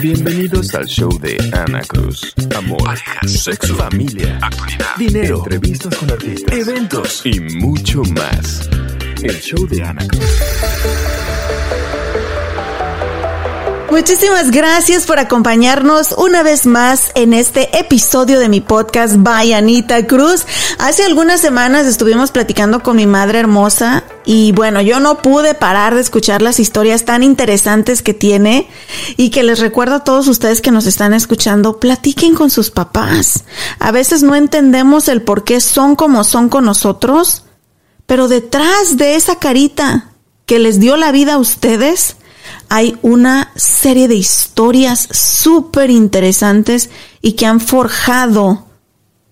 Bienvenidos al show de Ana Cruz. Amor, parejas, sexo, familia, actualidad, dinero, entrevistas con artistas, eventos y mucho más. El show de Ana Cruz. Muchísimas gracias por acompañarnos una vez más en este episodio de mi podcast By Anita Cruz. Hace algunas semanas estuvimos platicando con mi madre hermosa y bueno, yo no pude parar de escuchar las historias tan interesantes que tiene y que les recuerdo a todos ustedes que nos están escuchando, platiquen con sus papás. A veces no entendemos el por qué son como son con nosotros, pero detrás de esa carita que les dio la vida a ustedes, hay una serie de historias súper interesantes y que han forjado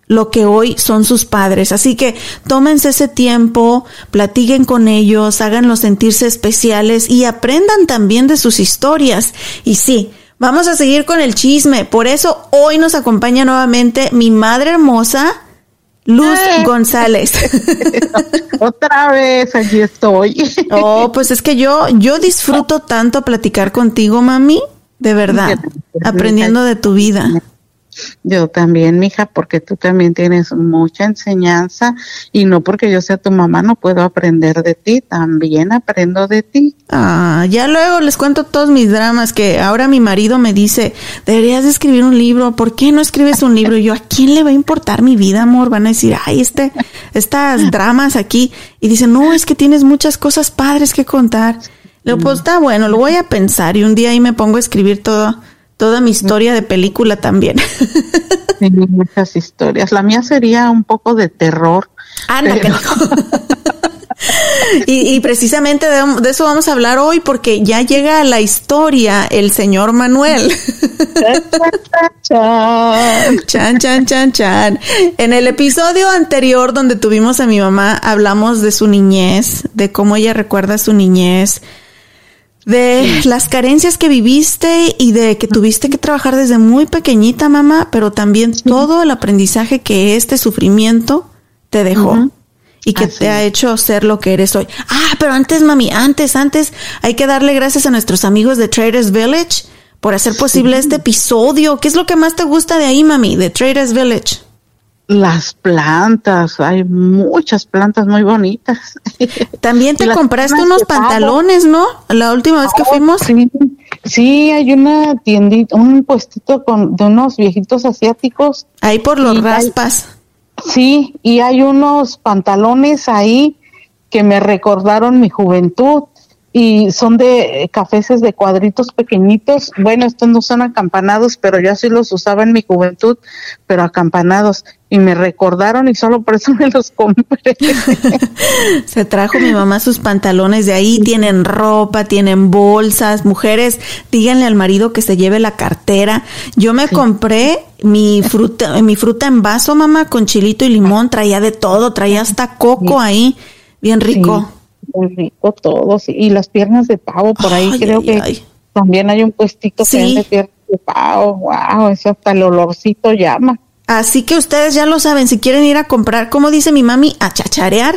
lo que hoy son sus padres. Así que tómense ese tiempo, platiquen con ellos, háganlos sentirse especiales y aprendan también de sus historias. Y sí, vamos a seguir con el chisme. Por eso hoy nos acompaña nuevamente mi madre hermosa, Luz González. Otra vez, allí estoy. Oh, pues es que yo, yo disfruto tanto platicar contigo, mami, de verdad, aprendiendo de tu vida. Yo también, mija, porque tú también tienes mucha enseñanza y no porque yo sea tu mamá no puedo aprender de ti, también aprendo de ti. Ah, ya luego les cuento todos mis dramas que ahora mi marido me dice, deberías de escribir un libro, ¿por qué no escribes un libro? Y yo, ¿a quién le va a importar mi vida, amor? Van a decir, ay, este, estas dramas aquí. Y dice, no, es que tienes muchas cosas padres que contar. Le digo, pues está bueno, lo voy a pensar y un día ahí me pongo a escribir todo toda mi historia de película también. Sí, muchas historias. La mía sería un poco de terror. Ah, no, y, y, precisamente de, de, eso vamos a hablar hoy porque ya llega a la historia el señor Manuel. chan, chan, chan, chan. En el episodio anterior donde tuvimos a mi mamá, hablamos de su niñez, de cómo ella recuerda su niñez, de las carencias que viviste y de que tuviste que trabajar desde muy pequeñita, mamá, pero también todo el aprendizaje que este sufrimiento te dejó. Y que te ha hecho ser lo que eres hoy. Ah, pero antes, mami, antes, antes, hay que darle gracias a nuestros amigos de Traders Village por hacer posible este episodio. ¿Qué es lo que más te gusta de ahí, mami, de Traders Village? Las plantas, hay muchas plantas muy bonitas. También te compraste unos pantalones, ¿no? La última vez que oh, fuimos. Sí, sí, hay una tiendita, un puestito con, de unos viejitos asiáticos. Ahí por los raspas. Hay, sí, y hay unos pantalones ahí que me recordaron mi juventud y son de cafeses de cuadritos pequeñitos. Bueno, estos no son acampanados, pero yo así los usaba en mi juventud, pero acampanados. Y me recordaron y solo por eso me los compré. Se trajo mi mamá sus pantalones de ahí, tienen ropa, tienen bolsas. Mujeres, díganle al marido que se lleve la cartera. Yo me sí. compré mi fruta, mi fruta en vaso, mamá, con chilito y limón, traía de todo, traía hasta coco ahí, bien rico. Sí muy rico todos y las piernas de pavo por ahí Ay, creo ay, que ay. también hay un puestito Sí. que vende piernas de pavo wow eso hasta el olorcito llama Así que ustedes ya lo saben, si quieren ir a comprar, como dice mi mami, a chacharear.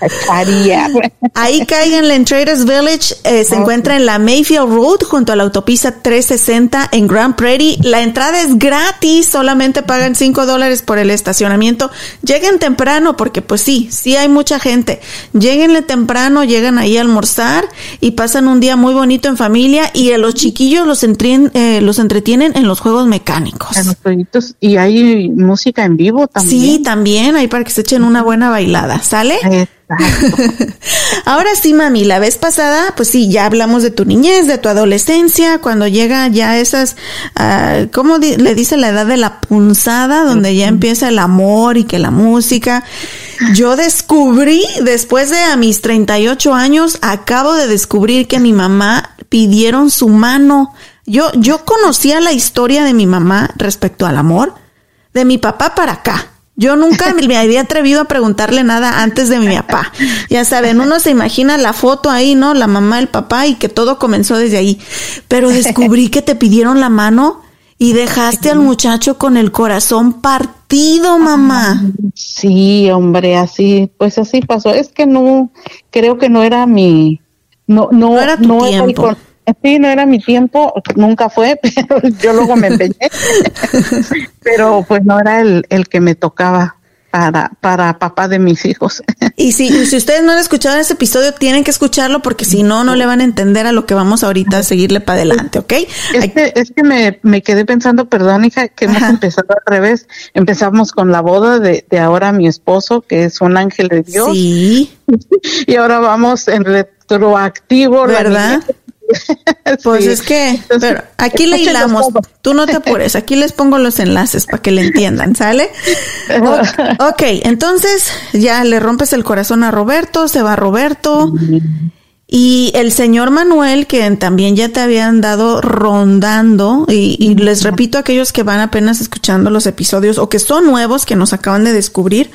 Chacharía. Ahí cáiganle en Traders Village, eh, se encuentra en la Mayfield Road junto a la autopista 360 en Grand Prairie. La entrada es gratis, solamente pagan 5 dólares por el estacionamiento. Lleguen temprano porque pues sí, sí hay mucha gente. Lleguenle temprano, llegan ahí a almorzar y pasan un día muy bonito en familia y a los chiquillos los, entren- eh, los entretienen en los juegos mecánicos. a los jueguitos y hay música en vivo también. Sí, también, ahí para que se echen una buena bailada, ¿sale? Exacto. Ahora sí, mami, la vez pasada, pues sí, ya hablamos de tu niñez, de tu adolescencia, cuando llega ya esas, ah, ¿cómo di- le dice la edad de la punzada, donde ya empieza el amor y que la música? Yo descubrí, después de a mis 38 años, acabo de descubrir que mi mamá pidieron su mano. Yo, yo conocía la historia de mi mamá respecto al amor, de mi papá para acá. Yo nunca me había atrevido a preguntarle nada antes de mi papá. Ya saben, uno se imagina la foto ahí, ¿no? La mamá, el papá y que todo comenzó desde ahí. Pero descubrí que te pidieron la mano y dejaste al muchacho con el corazón partido, mamá. Sí, hombre, así, pues así pasó. Es que no, creo que no era mi, no, no, No era tu el tiempo. Sí, no era mi tiempo, nunca fue, pero yo luego me empeñé. pero pues no era el, el que me tocaba para, para papá de mis hijos. Y si, y si ustedes no han escuchado ese episodio, tienen que escucharlo porque si no, no le van a entender a lo que vamos ahorita a seguirle para adelante, ¿ok? Es que, es que me, me quedé pensando, perdón, hija, que hemos Ajá. empezado al revés. Empezamos con la boda de, de ahora mi esposo, que es un ángel de Dios, Sí, y ahora vamos en retroactivo. ¿verdad? Pues Sí. es que, Entonces, pero aquí le hilamos. Tú no te apures, aquí les pongo los enlaces para que le entiendan, ¿sale? O- ok, entonces ya le rompes el corazón a Roberto, se va Roberto. Y el señor Manuel, que también ya te habían dado rondando, y, y les repito a aquellos que van apenas escuchando los episodios o que son nuevos, que nos acaban de descubrir,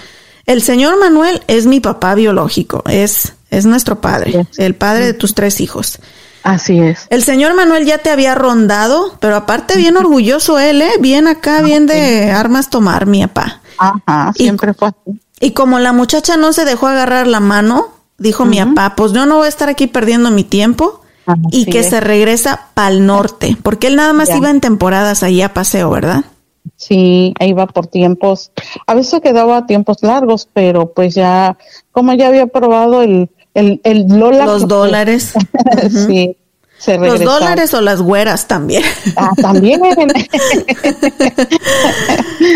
el señor Manuel es mi papá biológico, es, es nuestro padre, el padre de tus tres hijos. Así es. El señor Manuel ya te había rondado, pero aparte bien orgulloso él, ¿eh? Bien acá, bien de armas tomar, mi papá. Ajá, Y- siempre fue así. Y como la muchacha no se dejó agarrar la mano, dijo mi papá, pues yo no voy a estar aquí perdiendo mi tiempo y que es. se regresa pa'l norte, porque él nada más Ya. iba en temporadas allí a paseo, ¿verdad? Sí, iba por tiempos. A veces quedaba tiempos largos, pero pues ya, como ya había probado el, el, el Lola. Los dólares. sí, se Los dólares o las güeras también. Ah, también.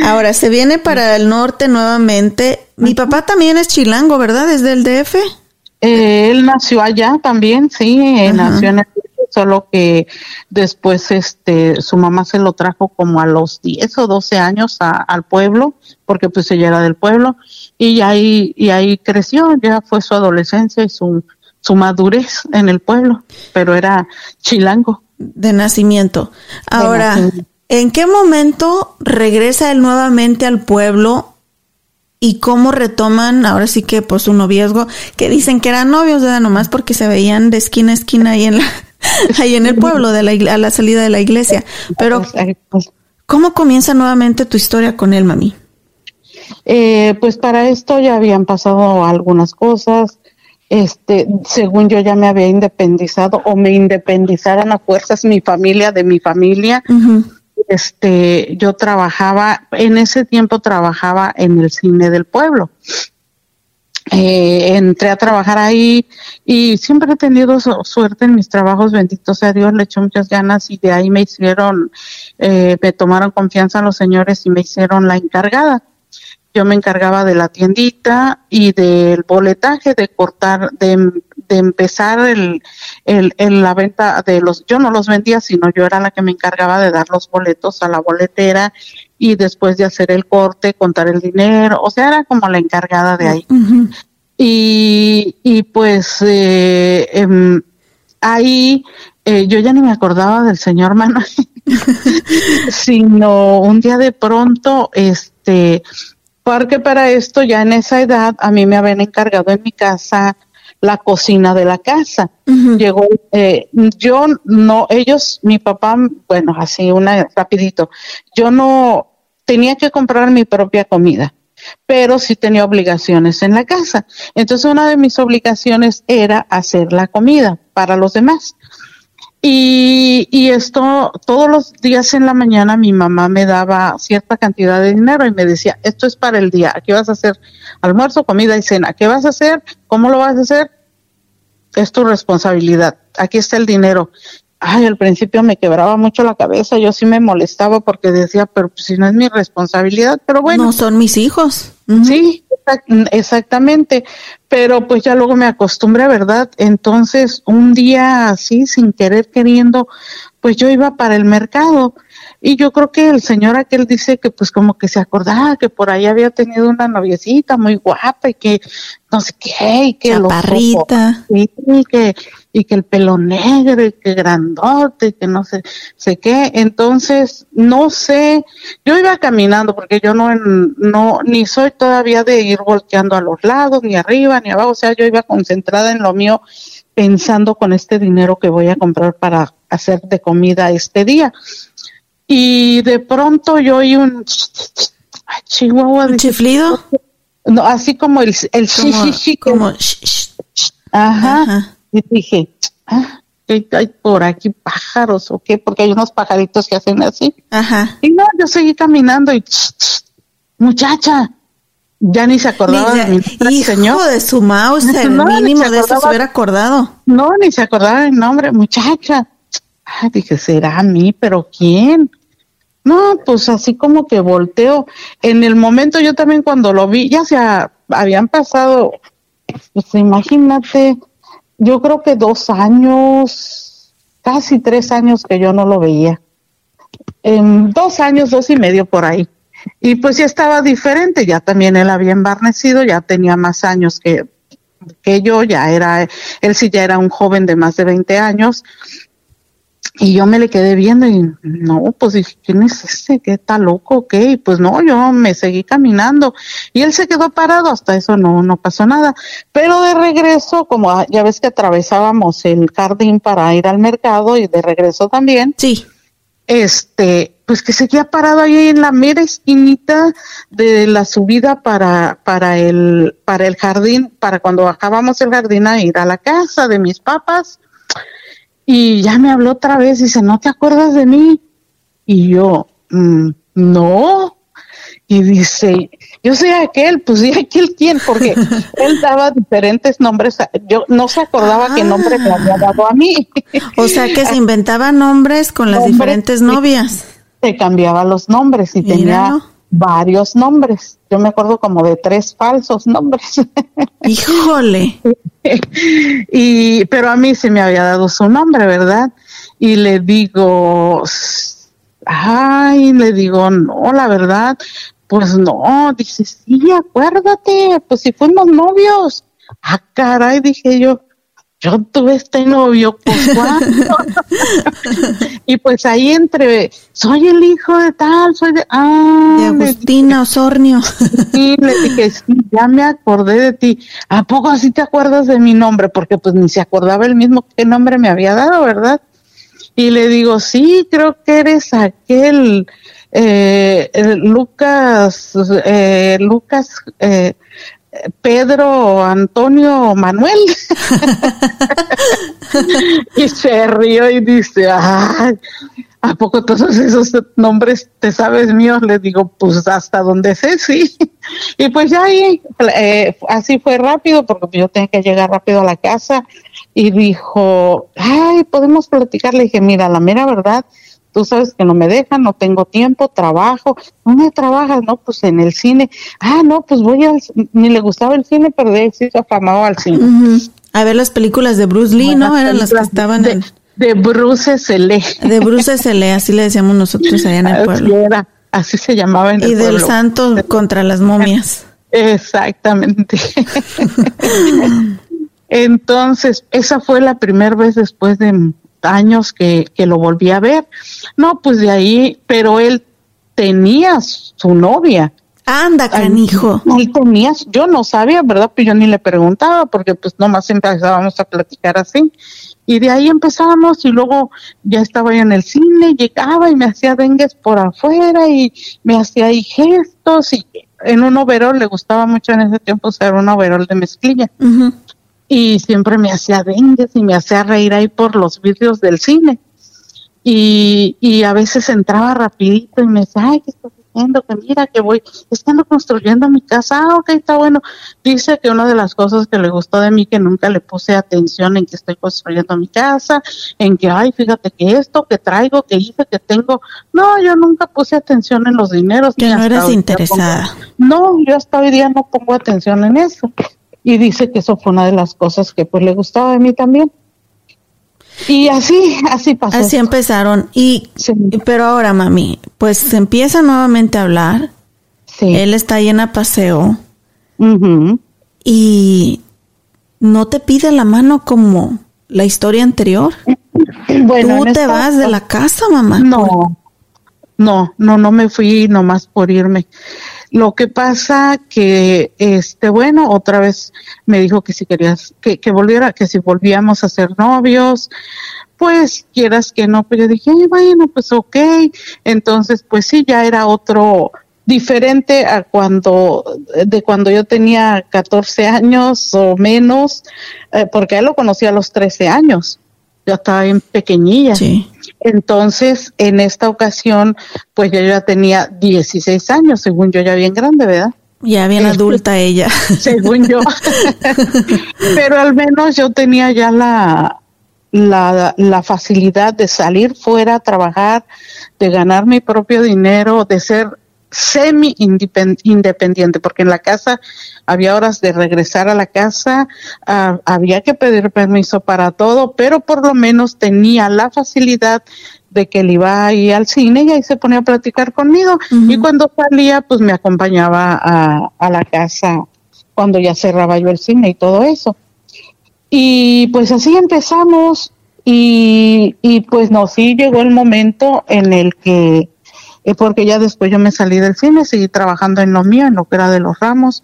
Ahora se viene para el norte nuevamente. Mi papá también es chilango, ¿verdad? Desde el DF. Eh, él nació allá también, sí, eh, Ajá. nació en el solo que después este su mamá se lo trajo como a los 10 o 12 años a- al pueblo, porque pues ella era del pueblo y ahí y ahí creció, ya fue su adolescencia y su su madurez en el pueblo, pero era chilango. de nacimiento. Ahora, nacimiento. ¿en qué momento regresa él nuevamente al pueblo y cómo retoman ahora sí que pues un noviazgo que dicen que eran novios, ¿verdad? Nomás porque se veían de esquina a esquina ahí en la ahí en el pueblo de la a la salida de la iglesia. Pero ¿cómo comienza nuevamente tu historia con él, mami? Eh, pues para esto ya habían pasado algunas cosas. Este, según yo ya me había independizado o me independizaron a fuerzas mi familia de mi familia. Este, yo trabajaba, en ese tiempo trabajaba en el cine del pueblo. Eh, entré a trabajar ahí y siempre he tenido su- suerte en mis trabajos, bendito sea Dios, le eché muchas ganas y de ahí me hicieron, eh, me tomaron confianza los señores y me hicieron la encargada. Yo me encargaba de la tiendita y del boletaje, de cortar, de, de empezar el, el, el- la venta de los, yo no los vendía, sino yo era la que me encargaba de dar los boletos a la boletera y después de hacer el corte, contar el dinero, o sea, era como la encargada de ahí. Y, y pues eh, em, ahí eh, yo ya ni me acordaba del señor Manuel, sino un día de pronto, este, porque para esto ya en esa edad a mí me habían encargado en mi casa la cocina de la casa. Llegó, eh, yo no, ellos, mi papá, bueno, así una rapidito, yo no tenía que comprar mi propia comida pero sí tenía obligaciones en la casa. Entonces una de mis obligaciones era hacer la comida para los demás. Y, y esto, todos los días en la mañana mi mamá me daba cierta cantidad de dinero y me decía, esto es para el día, aquí vas a hacer almuerzo, comida y cena, ¿qué vas a hacer? ¿Cómo lo vas a hacer? Es tu responsabilidad, aquí está el dinero. ay, al principio me quebraba mucho la cabeza, yo sí me molestaba porque decía, pero pues, si no es mi responsabilidad, pero bueno. No son mis hijos. Sí, exactamente, pero pues ya luego me acostumbré, ¿verdad? Entonces, un día así, sin querer queriendo, pues yo iba para el mercado y yo creo que el señor aquel dice que pues como que se acordaba que por ahí había tenido una noviecita muy guapa y que no sé qué, y que Chaparrita. y que y que el pelo negro y que grandote y que no sé, sé qué. Entonces, no sé, yo iba caminando porque yo no, no, ni soy todavía de ir volteando a los lados, ni arriba, ni abajo, o sea, yo iba concentrada en lo mío pensando con este dinero que voy a comprar para hacer de comida este día. Y de pronto yo oí un chihuahua. ¿Un chiflido? No, así como el, el como, Ajá. Y dije, ah, hay por aquí pájaros o qué? Porque hay unos pajaritos que hacen así. Ajá. Y no, yo seguí caminando y, muchacha, ya ni se acordaba de mi hijo señor. de su mouse, el mínimo de eso se hubiera acordado. No, ni se acordaba del nombre, muchacha. Ah, dije, será a mí, pero ¿quién? No, pues así como que volteo. En el momento yo también cuando lo vi, ya se habían pasado, pues imagínate, yo creo que dos años, casi tres años que yo no lo veía. En dos años, dos y medio por ahí. Y pues ya estaba diferente, ya también él había embarnecido, ya tenía más años que, que yo, ya era, él sí ya era un joven de más de 20 años, y yo me le quedé viendo y no, pues dije, ¿quién es ese? ¿Qué está loco? ¿Qué? Y pues no, yo me seguí caminando y él se quedó parado, hasta eso no, no pasó nada. Pero de regreso, como ya ves que atravesábamos el jardín para ir al mercado y de regreso también. Sí. Este, pues que seguía parado ahí en la mera esquinita de la subida para, para el, para el jardín, para cuando bajábamos el jardín a ir a la casa de mis papás y ya me habló otra vez y dice, ¿no te acuerdas de mí? Y yo, mm, no. Y dice, yo soy aquel, pues sí, aquel quién, porque él daba diferentes nombres, yo no se acordaba qué nombre me había dado a mí. O sea que se inventaba nombres con las diferentes novias. Se cambiaba los nombres y tenía varios nombres. Yo me acuerdo como de tres falsos nombres. Híjole. y, pero a mí se me había dado su nombre, ¿verdad? Y le digo, ay, le digo, no, la verdad, pues no, dice, sí, acuérdate, pues si fuimos novios. Ah, caray, dije yo, yo tuve este novio, pues y pues ahí entre, soy el hijo de tal, soy de... Ah, de Agustina Osornio. sí, le dije, sí, ya me acordé de ti. ¿A poco así te acuerdas de mi nombre? Porque pues ni se acordaba el mismo qué nombre me había dado, ¿verdad? Y le digo, sí, creo que eres aquel eh, Lucas, eh, Lucas, eh, Pedro Antonio Manuel. y se rió y dice, ¿a poco todos esos nombres te sabes míos? Le digo, pues hasta donde sé, sí. y pues ya ahí, eh, así fue rápido, porque yo tenía que llegar rápido a la casa. Y dijo, ay, podemos platicar. Le dije, mira, la mera verdad, tú sabes que no me dejan, no tengo tiempo, trabajo, ¿dónde trabajas? No, pues en el cine. Ah, no, pues voy al, ni le gustaba el cine, pero de se afamado al cine. A ver las películas de Bruce Lee, ¿no? Eran las que estaban de, de Bruce S.L. De Bruce S.L., así le decíamos nosotros allá en el pueblo. Así, era, así se llamaba en y el pueblo. Y del santo contra las momias. Exactamente. Entonces, esa fue la primera vez después de años que, que lo volví a ver. No, pues de ahí, pero él tenía su novia. Anda, canijo. Él tenía, yo no sabía, ¿verdad? Pues yo ni le preguntaba, porque pues nomás empezábamos a platicar así. Y de ahí empezábamos y luego ya estaba yo en el cine, llegaba y me hacía dengues por afuera y me hacía ahí gestos y en un overol, le gustaba mucho en ese tiempo usar un overol de mezclilla y siempre me hacía dengues y me hacía reír ahí por los vidrios del cine. Y, y a veces entraba rapidito y me decía, ay, ¿qué estás diciendo que mira que voy, estando construyendo mi casa, ah, ok, está bueno. Dice que una de las cosas que le gustó de mí, que nunca le puse atención en que estoy construyendo mi casa, en que, ay, fíjate que esto, que traigo, que hice, que tengo. No, yo nunca puse atención en los dineros. Que no eres interesada. no, yo hasta hoy día no pongo atención en eso. Y dice que eso fue una de las cosas que pues le gustaba de mí también. Y así, así pasó. Así empezaron. Y, pero ahora, mami, pues se empieza nuevamente a hablar. Sí. Él está llena a paseo. Y no te pide la mano como la historia anterior. Bueno, ¿Tú te vas de la casa, mamá? No, no, no, no me fui nomás por irme. Lo que pasa que, este, bueno, otra vez me dijo que si querías, que, que volviera, que si volvíamos a ser novios, pues quieras que no, pero yo dije, bueno, pues ok. Entonces, pues sí, ya era otro, diferente a cuando, de cuando yo tenía 14 años o menos, eh, porque él lo conocí a los 13 años. Yo estaba bien pequeñilla. Sí. Entonces, en esta ocasión, pues yo ya tenía 16 años, según yo ya bien grande, ¿verdad? Ya bien este, adulta ella. Según yo. Pero al menos yo tenía ya la, la, la facilidad de salir fuera a trabajar, de ganar mi propio dinero, de ser semi independiente, porque en la casa había horas de regresar a la casa, ah, había que pedir permiso para todo, pero por lo menos tenía la facilidad de que él iba ahí al cine y ahí se ponía a platicar conmigo. Y cuando salía, pues me acompañaba a, a la casa cuando ya cerraba yo el cine y todo eso. Y pues así empezamos y, y pues no, sí llegó el momento en el que porque ya después yo me salí del cine, seguí trabajando en lo mío, en lo que era de los ramos.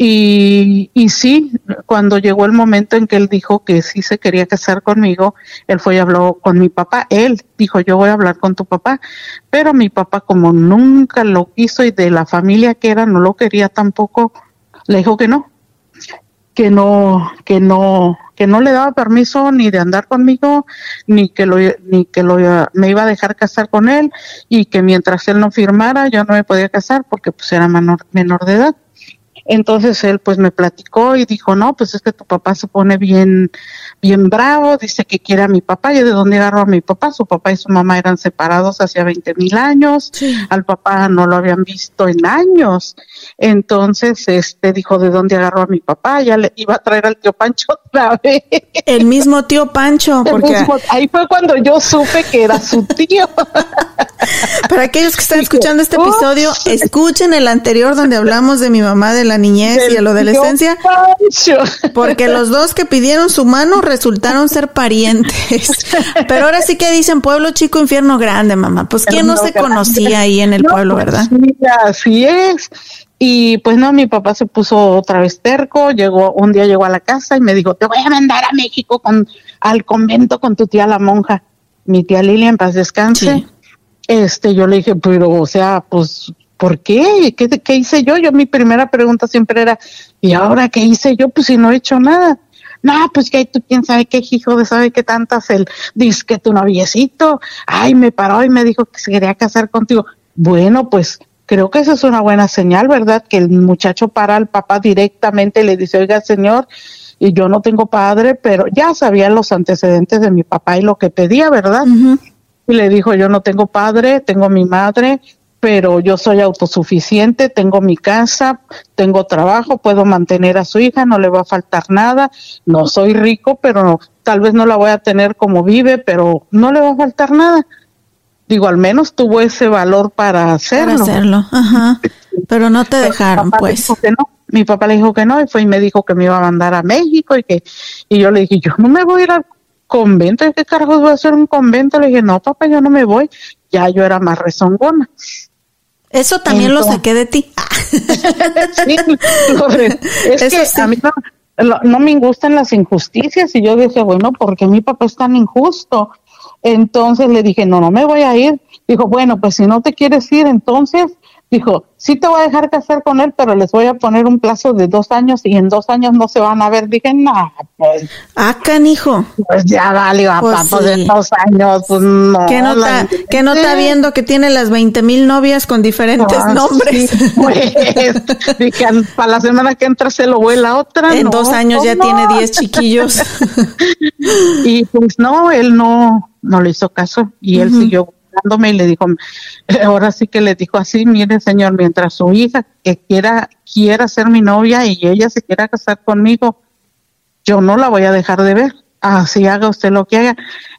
Y, y sí, cuando llegó el momento en que él dijo que sí se quería casar conmigo, él fue y habló con mi papá. Él dijo, yo voy a hablar con tu papá. Pero mi papá, como nunca lo quiso y de la familia que era, no lo quería tampoco, le dijo que no, que no, que no, que no le daba permiso ni de andar conmigo, ni que lo, ni que lo, me iba a dejar casar con él, y que mientras él no firmara, yo no me podía casar porque pues era menor, menor de edad. Entonces él pues me platicó y dijo, no, pues es que tu papá se pone bien, bien bravo, dice que quiere a mi papá. ¿Y de dónde agarró a mi papá? Su papá y su mamá eran separados hace 20 mil años. Al papá no lo habían visto en años. Entonces, este dijo, ¿de dónde agarró a mi papá? Ya le iba a traer al tío Pancho otra vez. El mismo tío Pancho, porque ahí fue cuando yo supe que era su tío. Para aquellos que están escuchando este episodio, escuchen el anterior donde hablamos de mi mamá de la niñez y de la adolescencia. Porque los dos que pidieron su mano resultaron ser parientes. Pero ahora sí que dicen pueblo chico, infierno grande, mamá. Pues quién no, se conocía ahí en el pueblo, pues ¿verdad? Sí, así es. Y pues no, mi papá se puso otra vez terco, llegó, un día llegó a la casa y me dijo, te voy a mandar a México con, al convento con tu tía la monja, mi tía Lilia en paz descanse. Este, yo le dije, pero, o sea, pues, ¿por qué? qué? ¿Qué hice yo? Yo mi primera pregunta siempre era, ¿y ahora qué hice yo? Pues si no he hecho nada. No, pues que tú quién sabe qué hijo de sabe qué tantas el dice que tu noviecito, ay, me paró y me dijo que se quería casar contigo. Bueno, pues creo que eso es una buena señal, ¿verdad? Que el muchacho para al papá directamente y le dice, oiga, señor, y yo no tengo padre, pero ya sabía los antecedentes de mi papá y lo que pedía, ¿verdad? Y le dijo, yo no tengo padre, tengo mi madre, pero yo soy autosuficiente, tengo mi casa, tengo trabajo, puedo mantener a su hija, no le va a faltar nada, no soy rico, pero tal vez no la voy a tener como vive, pero no le va a faltar nada digo, al menos tuvo ese valor para hacerlo. Para hacerlo, ajá. Pero no te dejaron, pues. no. Mi papá le dijo que no y fue y me dijo que me iba a mandar a México y que y yo le dije, yo no me voy a ir al convento, ¿qué carajos voy a hacer un convento? Le dije, no, papá, yo no me voy. Ya yo era más rezongona. Eso también lo saqué de ti. sí, es que a mí no, no, me gustan las injusticias y yo dije, bueno, porque mi papá es tan injusto? Entonces le dije, no, no me voy a ir. Dijo, bueno, pues si no te quieres ir, entonces dijo, sí te voy a dejar casar con él, pero les voy a poner un plazo de dos años y en dos años no se van a ver. Dije, no, pues, Ah, canijo. pues ya vale, papá, Pues pues, en dos años, pues no. ¿Qué no la- que no está viendo que tiene las 20 mil novias con diferentes Ah, nombres? sí, pues, dije, para la semana que entra se lo vuela otra. en no, dos años ya ¿cómo? tiene 10 chiquillos. Y pues no, él no, no le hizo caso y él siguió y le dijo, ahora sí que le dijo así, mire señor, mientras su hija que quiera, quiera ser mi novia y ella se quiera casar conmigo, yo no la voy a dejar de ver. Así haga usted lo que haga.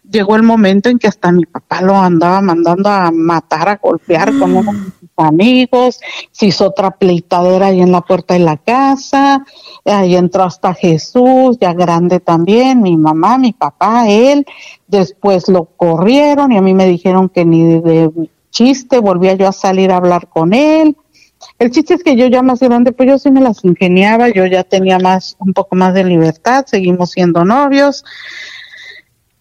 Llegó el momento en que hasta mi papá lo andaba mandando a matar, a golpear con uno de sus amigos. Se hizo otra pleitadera ahí en la puerta de la casa. Ahí entró hasta Jesús, ya grande también, mi mamá, mi papá, él. Después lo corrieron y a mí me dijeron que ni de chiste volvía yo a salir a hablar con él. El chiste es que yo ya más grande, pues yo sí me las ingeniaba, yo ya tenía más, un poco más de libertad, seguimos siendo novios.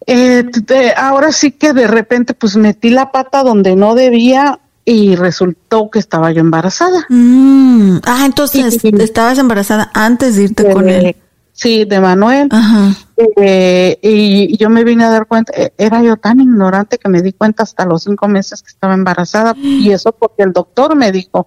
Eh, de- ahora sí que de repente pues metí la pata donde no debía y resultó que estaba yo embarazada. Mm, Ah, entonces Sí. estabas embarazada antes de irte con él. Sí, de Manuel. Ajá. Eh, y yo me vine a dar cuenta, eh, era yo tan ignorante que me di cuenta hasta los cinco meses que estaba embarazada y eso porque el doctor me dijo,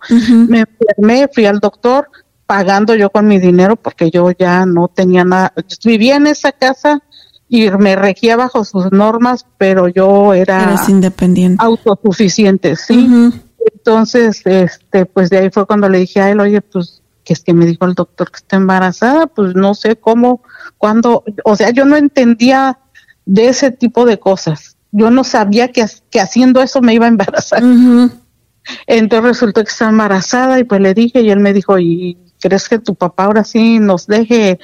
me enfermé, fui al doctor pagando yo con mi dinero porque yo ya no tenía nada, vivía en esa casa y me regía bajo sus normas, pero yo era Eres independiente. autosuficiente, sí. Entonces, este, pues de ahí fue cuando le dije a él, oye, pues, que es que me dijo el doctor que está embarazada, pues no sé cómo, cuándo, o sea, yo no entendía de ese tipo de cosas. Yo no sabía que, que haciendo eso me iba a embarazar. Ujú. Entonces resultó que está embarazada y pues le dije y él me dijo, ¿y crees que tu papá ahora sí nos deje?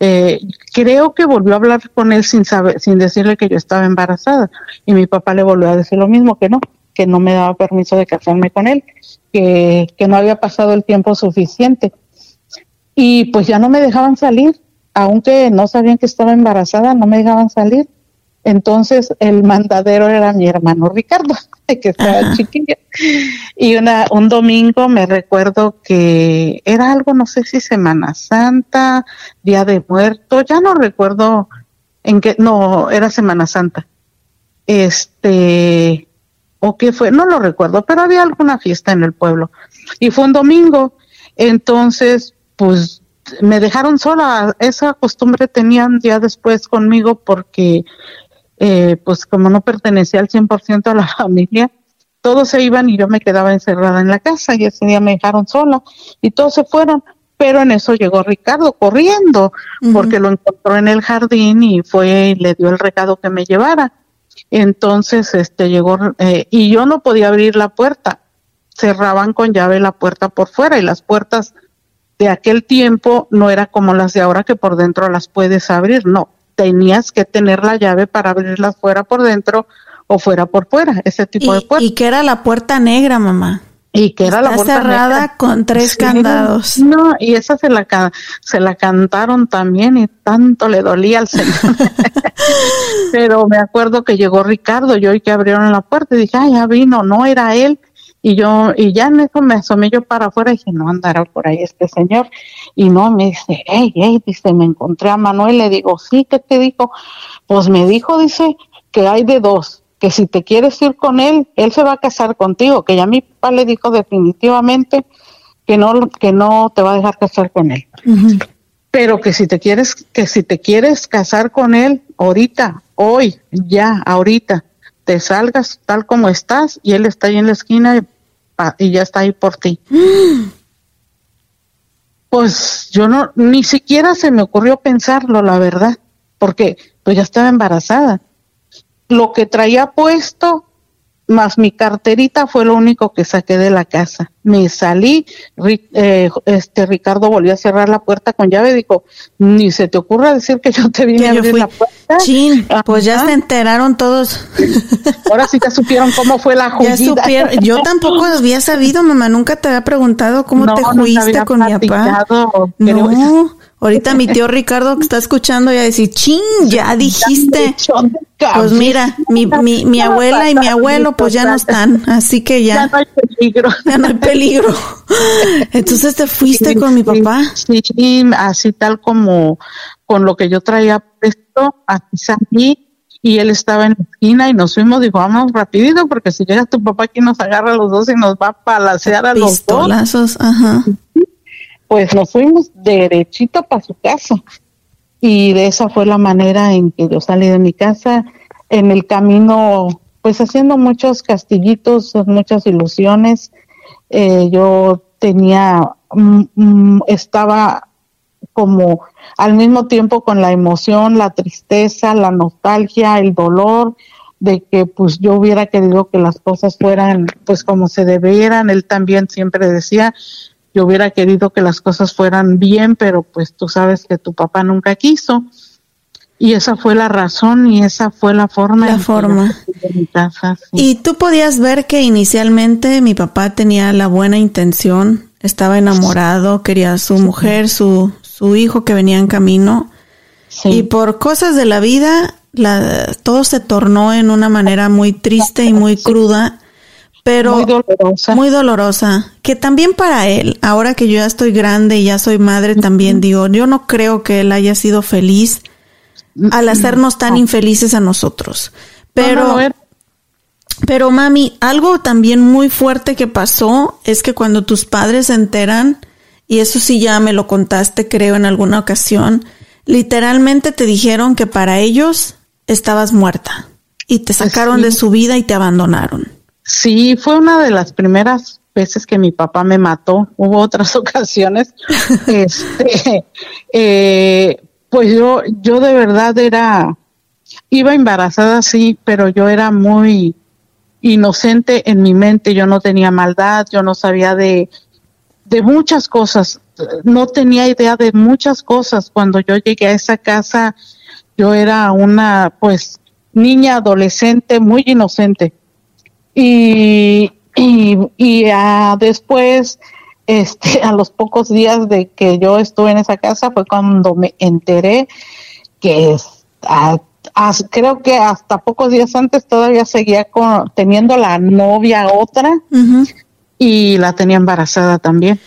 Eh, creo que volvió a hablar con él sin saber, sin decirle que yo estaba embarazada. Y mi papá le volvió a decir lo mismo, que no, que no me daba permiso de casarme con él, que, que no había pasado el tiempo suficiente. Y pues ya no me dejaban salir, aunque no sabían que estaba embarazada, no me dejaban salir. Entonces el mandadero era mi hermano Ricardo, que estaba Ajá. chiquillo. Y una, un domingo me recuerdo que era algo, no sé si Semana Santa, Día de Muerto, ya no recuerdo en qué, no, era Semana Santa. Este, o qué fue, no lo recuerdo, pero había alguna fiesta en el pueblo. Y fue un domingo, entonces, pues me dejaron sola. Esa costumbre tenían ya después conmigo porque, eh, pues como no pertenecía al 100% a la familia, todos se iban y yo me quedaba encerrada en la casa y ese día me dejaron sola y todos se fueron. Pero en eso llegó Ricardo corriendo porque lo encontró en el jardín y fue y le dio el recado que me llevara. Entonces, este llegó eh, y yo no podía abrir la puerta. Cerraban con llave la puerta por fuera y las puertas de aquel tiempo no era como las de ahora que por dentro las puedes abrir, no, tenías que tener la llave para abrirlas fuera por dentro o fuera por fuera, ese tipo de puertas. y que era la puerta negra, mamá. Y, que era la puerta cerrada negra. con tres Sí, candados. No, y esa se la se la cantaron también y tanto le dolía al señor. Pero me acuerdo que llegó Ricardo, yo y que abrieron la puerta y dije, ah, ya vino, no era él. Y yo, y ya en eso me asomé yo para afuera y dije, no andará por ahí este señor. Y no, me dice, hey, hey, dice, me encontré a Manuel, le digo, sí, ¿qué te dijo? Pues me dijo, dice, que hay de dos, que si te quieres ir con él, él se va a casar contigo, que ya mi papá le dijo definitivamente que no, que no te va a dejar casar con él. Pero que si te quieres, que si te quieres casar con él ahorita, hoy, ya, ahorita, te salgas tal como estás y él está ahí en la esquina y, ya está ahí por ti. Pues yo no, ni siquiera se me ocurrió pensarlo, la verdad, porque pues ya estaba embarazada. Lo que traía puesto más mi carterita fue lo único que saqué de la casa. Me salí, eh, este Ricardo volvió a cerrar la puerta con llave, dijo, ni se te ocurra decir que yo te vine a abrir fui. la puerta. Chin, pues ya se enteraron todos. Ahora sí ya supieron cómo fue la supieron. Yo tampoco había sabido, mamá. Nunca te había preguntado cómo No, te juiste con mi papá. No. Ahorita mi tío Ricardo que está escuchando ya decir, ching, ya dijiste. Pues mira, mi, mi, mi abuela y mi abuelo pues ya no están, así que ya. Ya no hay peligro. Ya no hay peligro. Entonces te fuiste con mi papá. Sí, así tal como con lo que yo traía puesto, así salí y él estaba en la esquina y nos fuimos, dijo, vamos rapidito porque si llega tu papá aquí nos agarra a los dos y nos va a palacear a los dos. Pistolazos, ajá. Pues nos fuimos derechito para su casa y de esa fue la manera en que yo salí de mi casa en el camino, pues haciendo muchos castillitos, muchas ilusiones. Eh, yo tenía, mm, mm, estaba como al mismo tiempo con la emoción, la tristeza, la nostalgia, el dolor de que pues yo hubiera querido que las cosas fueran pues como se debieran. Él también siempre decía, yo hubiera querido que las cosas fueran bien, pero pues tú sabes que tu papá nunca quiso. Y esa fue la razón y esa fue la forma. La en forma. mi casa, sí. Y tú podías ver que inicialmente mi papá tenía la buena intención, estaba enamorado, quería a su mujer, su, su hijo que venía en camino. Sí. Y por cosas de la vida, la, todo se tornó en una manera muy triste y muy cruda, pero muy dolorosa. muy dolorosa. Que también para él, ahora que yo ya estoy grande y ya soy madre, también digo, yo no creo que él haya sido feliz al hacernos tan infelices a nosotros. Pero, No, no pero mami, algo también muy fuerte que pasó es que cuando tus padres se enteran, y eso sí ya me lo contaste creo en alguna ocasión, literalmente te dijeron que para ellos estabas muerta y te sacaron sí. de su vida y te abandonaron. Sí, fue una de las primeras veces que mi papá me mató. Hubo otras ocasiones. este, eh, pues yo, yo de verdad era, iba embarazada, sí, pero yo era muy inocente en mi mente. Yo no tenía maldad, yo no sabía de, de muchas cosas. No tenía idea de muchas cosas. Cuando yo llegué a esa casa, yo era una, pues, niña adolescente muy inocente y, y, y ah, después, este, a los pocos días de que yo estuve en esa casa fue cuando me enteré que creo que hasta pocos días antes todavía seguía con, teniendo la novia otra y la tenía embarazada también.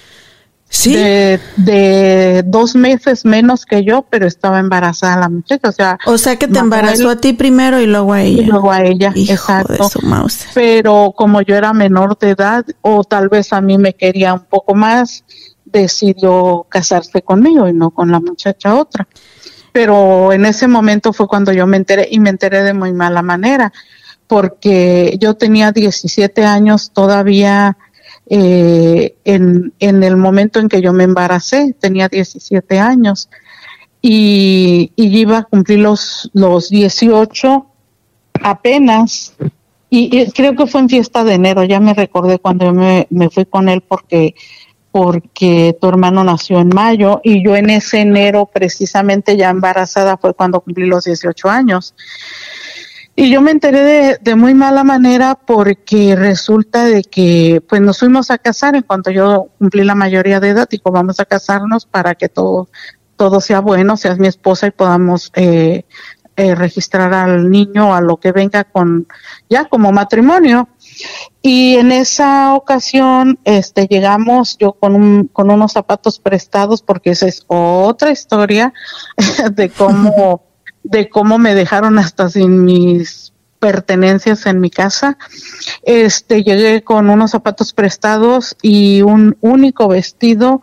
Sí. De, de dos meses menos que yo, pero estaba embarazada la muchacha, o sea, o sea que te embarazó a ti primero y luego a y ella. luego a ella, Hijo exacto. pero como yo era menor de edad o tal vez a mí me quería un poco más, decidió casarse conmigo y no con la muchacha otra. Pero en ese momento fue cuando yo me enteré y me enteré de muy mala manera, porque yo tenía 17 años todavía eh, en, en el momento en que yo me embaracé, tenía 17 años y, iba a cumplir los, los 18 apenas y, y creo que fue en fiesta de enero, ya me recordé cuando me, me fui con él porque porque tu hermano nació en mayo y yo en ese enero precisamente ya embarazada fue cuando cumplí los 18 años. Y yo me enteré de, de muy mala manera porque resulta de que pues nos fuimos a casar en cuanto yo cumplí la mayoría de edad, digo, vamos a casarnos para que todo, todo sea bueno, seas mi esposa y podamos eh, eh, registrar al niño a lo que venga con ya como matrimonio. Y en esa ocasión, este, llegamos yo con un, con unos zapatos prestados, porque esa es otra historia de cómo, de cómo me dejaron hasta sin mis pertenencias en mi casa. Este, llegué con unos zapatos prestados y un único vestido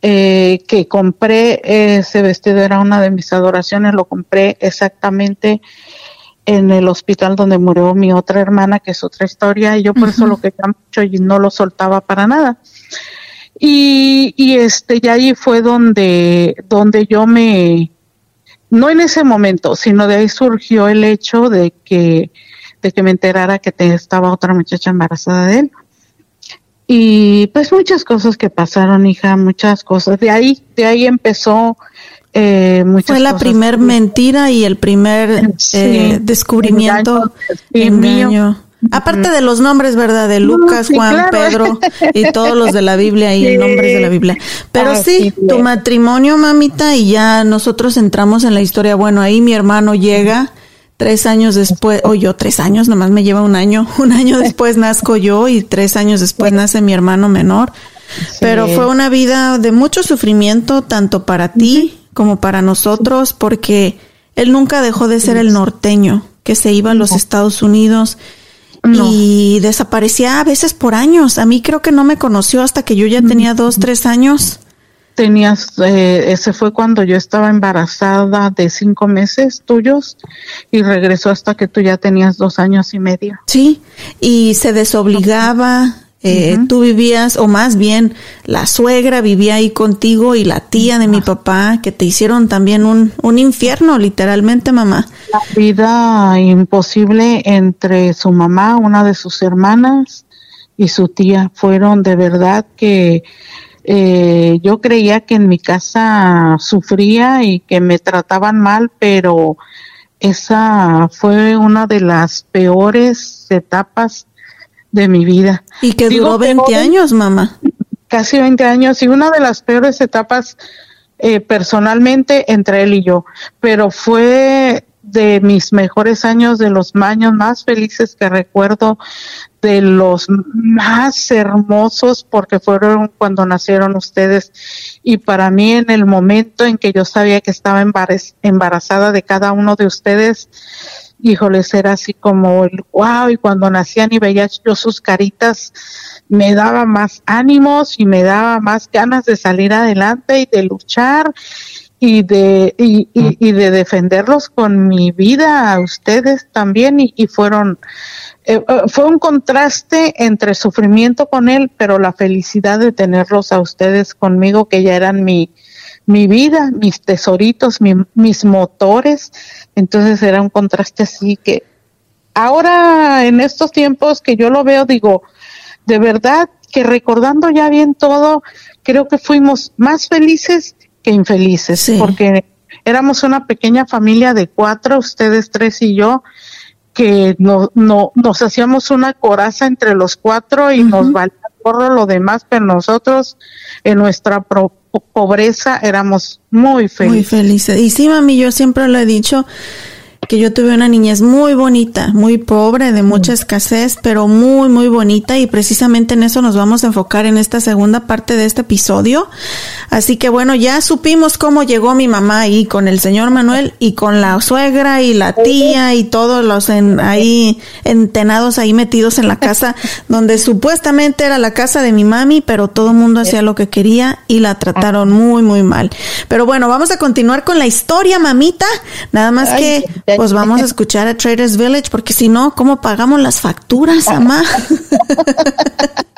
eh, que compré. Ese vestido era una de mis adoraciones, lo compré exactamente en el hospital donde murió mi otra hermana, que es otra historia, y yo por eso lo quería mucho y no lo soltaba para nada. Y, y este, y ahí fue donde, donde yo me, no en ese momento, sino de ahí surgió el hecho de que, de que me enterara que te- estaba otra muchacha embarazada de él. Y pues muchas cosas que pasaron, hija, muchas cosas. De ahí, de ahí empezó eh, muchas Fue la cosas. primer mentira y el primer Sí, eh, descubrimiento, sí, mío. Aparte de los nombres, ¿verdad? De Lucas, sí, Juan, claro. Pedro y todos los de la Biblia y Sí. nombres de la Biblia. Pero Así sí, tu matrimonio, mamita, y ya nosotros entramos en la historia. Bueno, ahí mi hermano llega tres años después, o yo tres años, nomás me lleva un año. Un año después nazco yo y tres años después nace mi hermano menor. Pero fue una vida de mucho sufrimiento, tanto para ti como para nosotros, porque él nunca dejó de ser el norteño que se iba a los Estados Unidos No. y desaparecía a veces por años. A mí creo que no me conoció hasta que yo ya tenía dos, tres años. Tenías, eh, ese fue cuando yo estaba embarazada de cinco meses tuyos y regresó hasta que tú ya tenías dos años y medio. Sí, y se desobligaba. Eh, Tú vivías, o más bien, la suegra vivía ahí contigo y la tía de mi papá, que te hicieron también un, un infierno, literalmente, mamá. La vida imposible entre su mamá, una de sus hermanas y su tía fueron de verdad que eh, yo creía que en mi casa sufría y que me trataban mal, pero esa fue una de las peores etapas de mi vida. Y que Digo duró 20 peores, años, mamá. casi 20 años y una de las peores etapas eh, personalmente entre él y yo, pero fue de mis mejores años, de los años más felices que recuerdo, de los más hermosos, porque fueron cuando nacieron ustedes. Y para mí, en el momento en que yo sabía que estaba embaraz- embarazada de cada uno de ustedes, híjoles, era así como el wow, y cuando nacían y veía yo sus caritas, me daba más ánimos y me daba más ganas de salir adelante y de luchar y de y, y- y de defenderlos con mi vida a ustedes también y, y fueron eh, eh, fue un contraste entre sufrimiento con él pero la felicidad de tenerlos a ustedes conmigo que ya eran mi mi vida mis tesoritos mi- mis motores entonces era un contraste así que ahora en estos tiempos que yo lo veo digo de verdad que recordando ya bien todo, creo que fuimos más felices que infelices, Sí. porque éramos una pequeña familia de cuatro, ustedes tres y yo, que no, no, nos hacíamos una coraza entre los cuatro y nos valía gorro lo demás, pero nosotros en nuestra pro- pobreza éramos muy Muy felices. felices. Y sí, mami, yo siempre lo he dicho que yo tuve una niñez muy bonita, muy pobre, de mucha escasez, pero muy, muy bonita y precisamente en eso nos vamos a enfocar en esta segunda parte de este episodio. Así que bueno, ya supimos cómo llegó mi mamá ahí con el señor Manuel y con la suegra y la tía y todos los en- ahí entenados ahí metidos en la casa donde supuestamente era la casa de mi mami, pero todo el mundo hacía lo que quería y la trataron muy, muy mal. Pero bueno, vamos a continuar con la historia, mamita. Nada más Ay, que. Pues vamos a escuchar a Traders Village, porque si no, ¿cómo pagamos las facturas, mamá?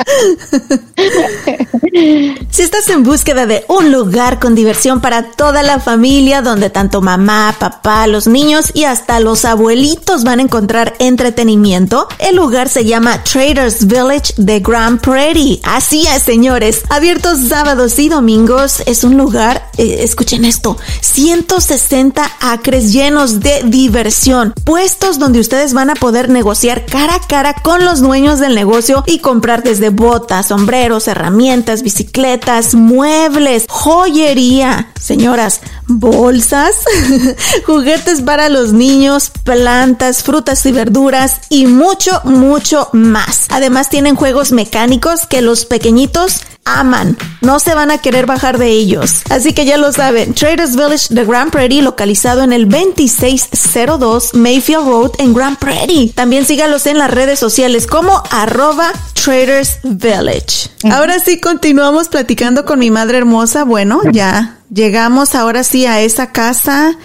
Si estás en búsqueda de un lugar con diversión para toda la familia, donde tanto mamá, papá, los niños y hasta los abuelitos van a encontrar entretenimiento, el lugar se llama Traders Village de Grand Prairie. Así es, señores. Abiertos sábados y domingos, es un lugar, eh, escuchen esto, 160 acres llenos de diversión, puestos donde ustedes van a poder negociar cara a cara con los dueños del negocio y comprar desde botas, sombreros, herramientas, bicicletas, muebles, joyería, señoras, bolsas, juguetes para los niños, plantas, frutas y verduras y mucho, mucho más. Además tienen juegos mecánicos que los pequeñitos aman. No se van a querer bajar de ellos. Así que ya lo saben, Traders Village de Grand Prairie, localizado en el 2602 Mayfield Road en Grand Prairie. También sígalos en las redes sociales como arroba Traders Village. Ahora sí continuamos platicando con mi madre hermosa. Bueno, ya llegamos ahora sí a esa casa.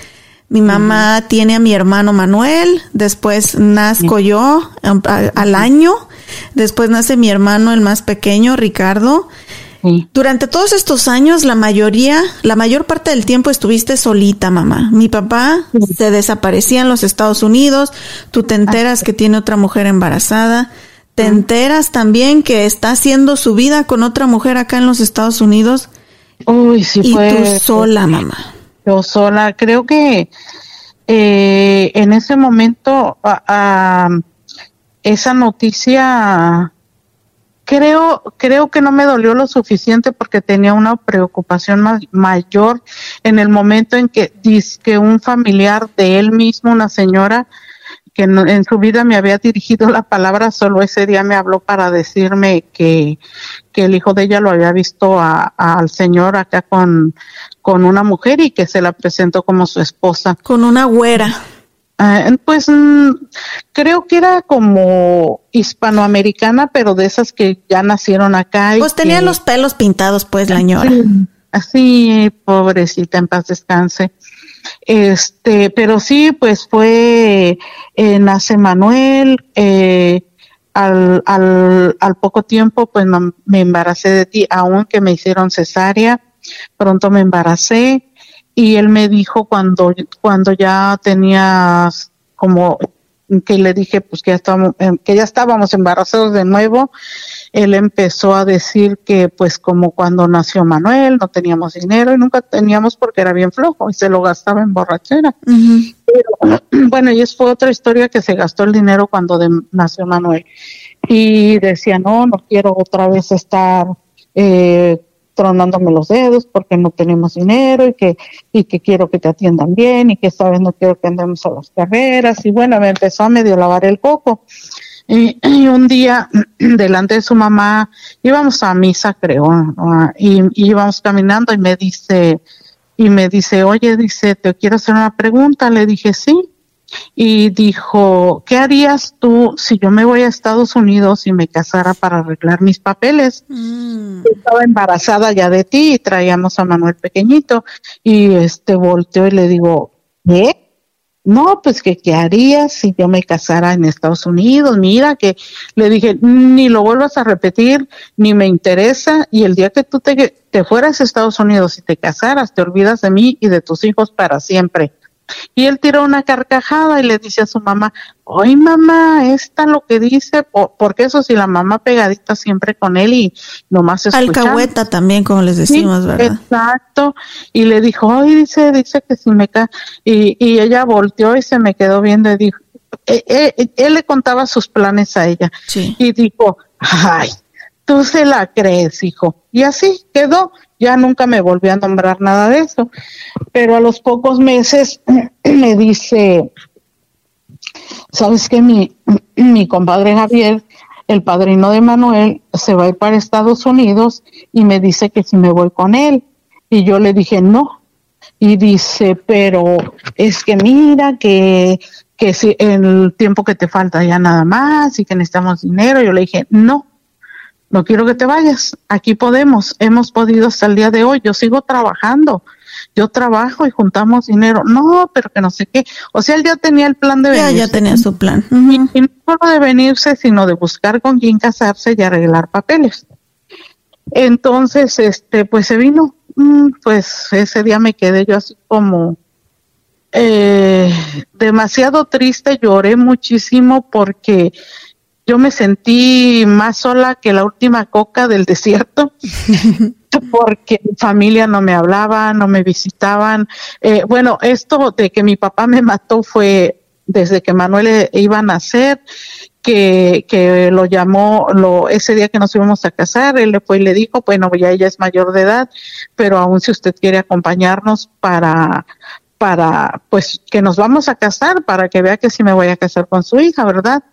Mi mamá tiene a mi hermano Manuel, después nazco yo um, a- al año, después nace mi hermano el más pequeño, Ricardo. Sí. Durante todos estos años, la mayoría, la mayor parte del tiempo estuviste solita, mamá. Mi papá se desaparecía en los Estados Unidos, tú te enteras que tiene otra mujer embarazada, te enteras también que está haciendo su vida con otra mujer acá en los Estados Unidos Uy, sí y fue tú sola, mamá. yo sola. Creo que eh, en ese momento ah, ah, esa noticia creo creo que no me dolió lo suficiente porque tenía una preocupación más, mayor en el momento en que dice que un familiar de él mismo, una señora que en, su vida me había dirigido la palabra, solo ese día me habló para decirme que, que el hijo de ella lo había visto al señor acá con, con una mujer y que se la presentó como su esposa. Con una güera. Ah, pues mm, creo que era como hispanoamericana, pero de esas que ya nacieron acá. Pues tenía los pelos pintados, pues, la señora. Así, pobrecita, en paz descanse. Este, pero sí, pues fue, eh, nace Manuel, eh, al, al, al, poco tiempo, pues me embaracé de ti, aunque me hicieron cesárea, pronto me embaracé y él me dijo cuando, cuando ya tenías como que le dije pues que ya estábamos, em, que ya estábamos embarazados de nuevo, él empezó a decir que pues como cuando nació Manuel no teníamos dinero y nunca teníamos porque era bien flojo y se lo gastaba en borrachera. bueno, y es fue otra historia que se gastó el dinero cuando nació Manuel. Y decía, no, no quiero otra vez estar eh, tronándome los dedos porque no tenemos dinero y que, y que quiero que te atiendan bien y que sabes no quiero que andemos a las carreras y bueno, me empezó a medio lavar el coco. Y, un día, delante de su mamá, íbamos a misa, creo, y, y, íbamos caminando y me dice, y me dice, oye, dice, te quiero hacer una pregunta. Le dije, sí y dijo, ¿qué harías tú si yo me voy a Estados Unidos y me casara para arreglar mis papeles? Mm. Estaba embarazada ya de ti y traíamos a Manuel pequeñito y este volteó y le digo, ¿qué? No, pues que qué harías si yo me casara en Estados Unidos. Mira que le dije, ni lo vuelvas a repetir, ni me interesa. Y el día que tú te, te fueras a Estados Unidos y te casaras, te olvidas de mí y de tus hijos para siempre. Y él tiró una carcajada y le dice a su mamá, oye mamá, esta lo que dice, porque eso sí, la mamá pegadita siempre con él y nomás escuchando. Alcahueta también, como les decimos, ¿verdad? Exacto. Y le dijo, oye, dice, dice que si me cae. Y, y ella volteó y se me quedó viendo y dijo, eh, eh, él le contaba sus planes a ella. Y dijo, ay, tú se la crees, hijo. Y así quedó ya nunca me volvió a nombrar nada de eso. Pero a los pocos meses me dice, ¿sabes que mi, mi compadre Javier, el padrino de Manuel, se va a ir para Estados Unidos y me dice que si me voy con él? Y yo le dije, no. Y dice, pero es que mira que que si el tiempo que te falta ya nada más y que necesitamos dinero, yo le dije, no, no quiero que te vayas, aquí podemos, hemos podido hasta el día de hoy, yo sigo trabajando, yo trabajo y juntamos dinero, no, pero que no sé qué, o sea, él ya tenía el plan de venirse. Ya, ya tenía su plan. y, no solo de venirse, sino de buscar con quién casarse y arreglar papeles. Entonces, este, pues se vino, mm, pues ese día me quedé yo así como eh, demasiado triste, lloré muchísimo porque yo me sentí más sola que la última coca del desierto, porque mi familia no me hablaba, no me visitaban. Eh, bueno, esto de que mi papá me mató fue desde que Manuel e, iba a nacer, que, que lo llamó lo, ese día que nos íbamos a casar, él le fue y le dijo, bueno, ya ella es mayor de edad, pero aún si usted quiere acompañarnos para para pues que nos vamos a casar para que vea que sí me voy a casar con su hija, ¿verdad?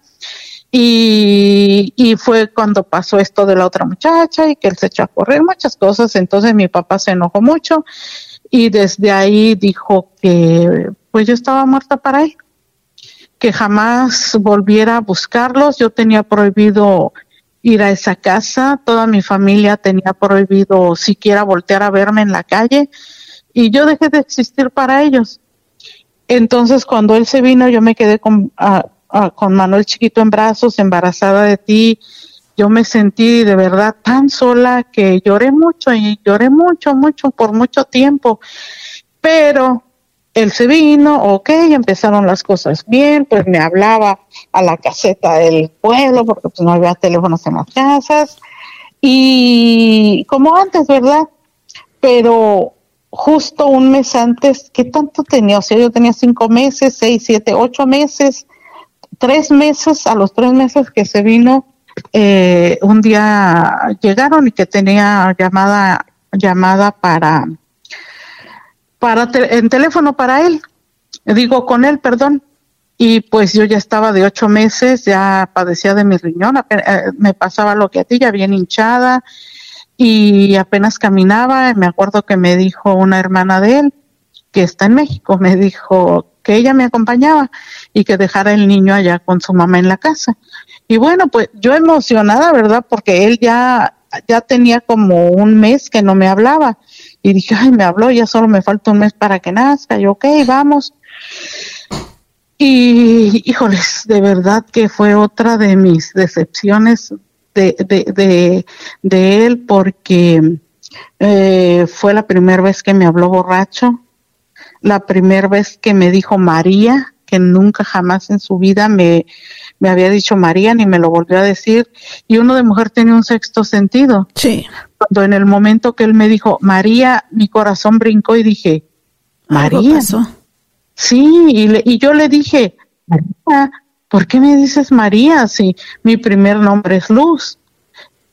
Y, y, fue cuando pasó esto de la otra muchacha y que él se echó a correr muchas cosas. Entonces mi papá se enojó mucho y desde ahí dijo que pues yo estaba muerta para él, que jamás volviera a buscarlos. Yo tenía prohibido ir a esa casa, toda mi familia tenía prohibido siquiera voltear a verme en la calle y yo dejé de existir para ellos. Entonces cuando él se vino yo me quedé con, ah, Ah, con Manuel chiquito en brazos, embarazada de ti, yo me sentí de verdad tan sola que lloré mucho y lloré mucho, mucho, por mucho tiempo. Pero él se vino, ok, empezaron las cosas bien, pues me hablaba a la caseta del pueblo porque pues no había teléfonos en las casas y como antes, ¿verdad? Pero justo un mes antes, ¿qué tanto tenía? O sea, yo tenía cinco meses, seis, siete, ocho meses tres meses, a los tres meses que se vino, eh, un día llegaron y que tenía llamada, llamada para, para en teléfono para él, digo con él, perdón. Y pues yo ya estaba de ocho meses, ya padecía de mi riñón, eh, me pasaba lo que a ti, ya bien hinchada y apenas caminaba. Me acuerdo que me dijo una hermana de él, que está en México, me dijo que ella me acompañaba y que dejara el niño allá con su mamá en la casa. Y bueno, pues yo emocionada, ¿verdad? Porque él ya, ya tenía como un mes que no me hablaba. Y dije, ay, me habló, ya solo me falta un mes para que nazca. Y ok, vamos. Y híjoles, de verdad que fue otra de mis decepciones de, de, de, de él porque eh, fue la primera vez que me habló borracho, la primera vez que me dijo María, que nunca jamás en su vida me, me había dicho María ni me lo volvió a decir. Y uno de mujer tiene un sexto sentido. Sí. Cuando en el momento que él me dijo María, mi corazón brincó y dije, María. Sí, y, y yo le dije, María, ¿por qué me dices María si mi primer nombre es Luz?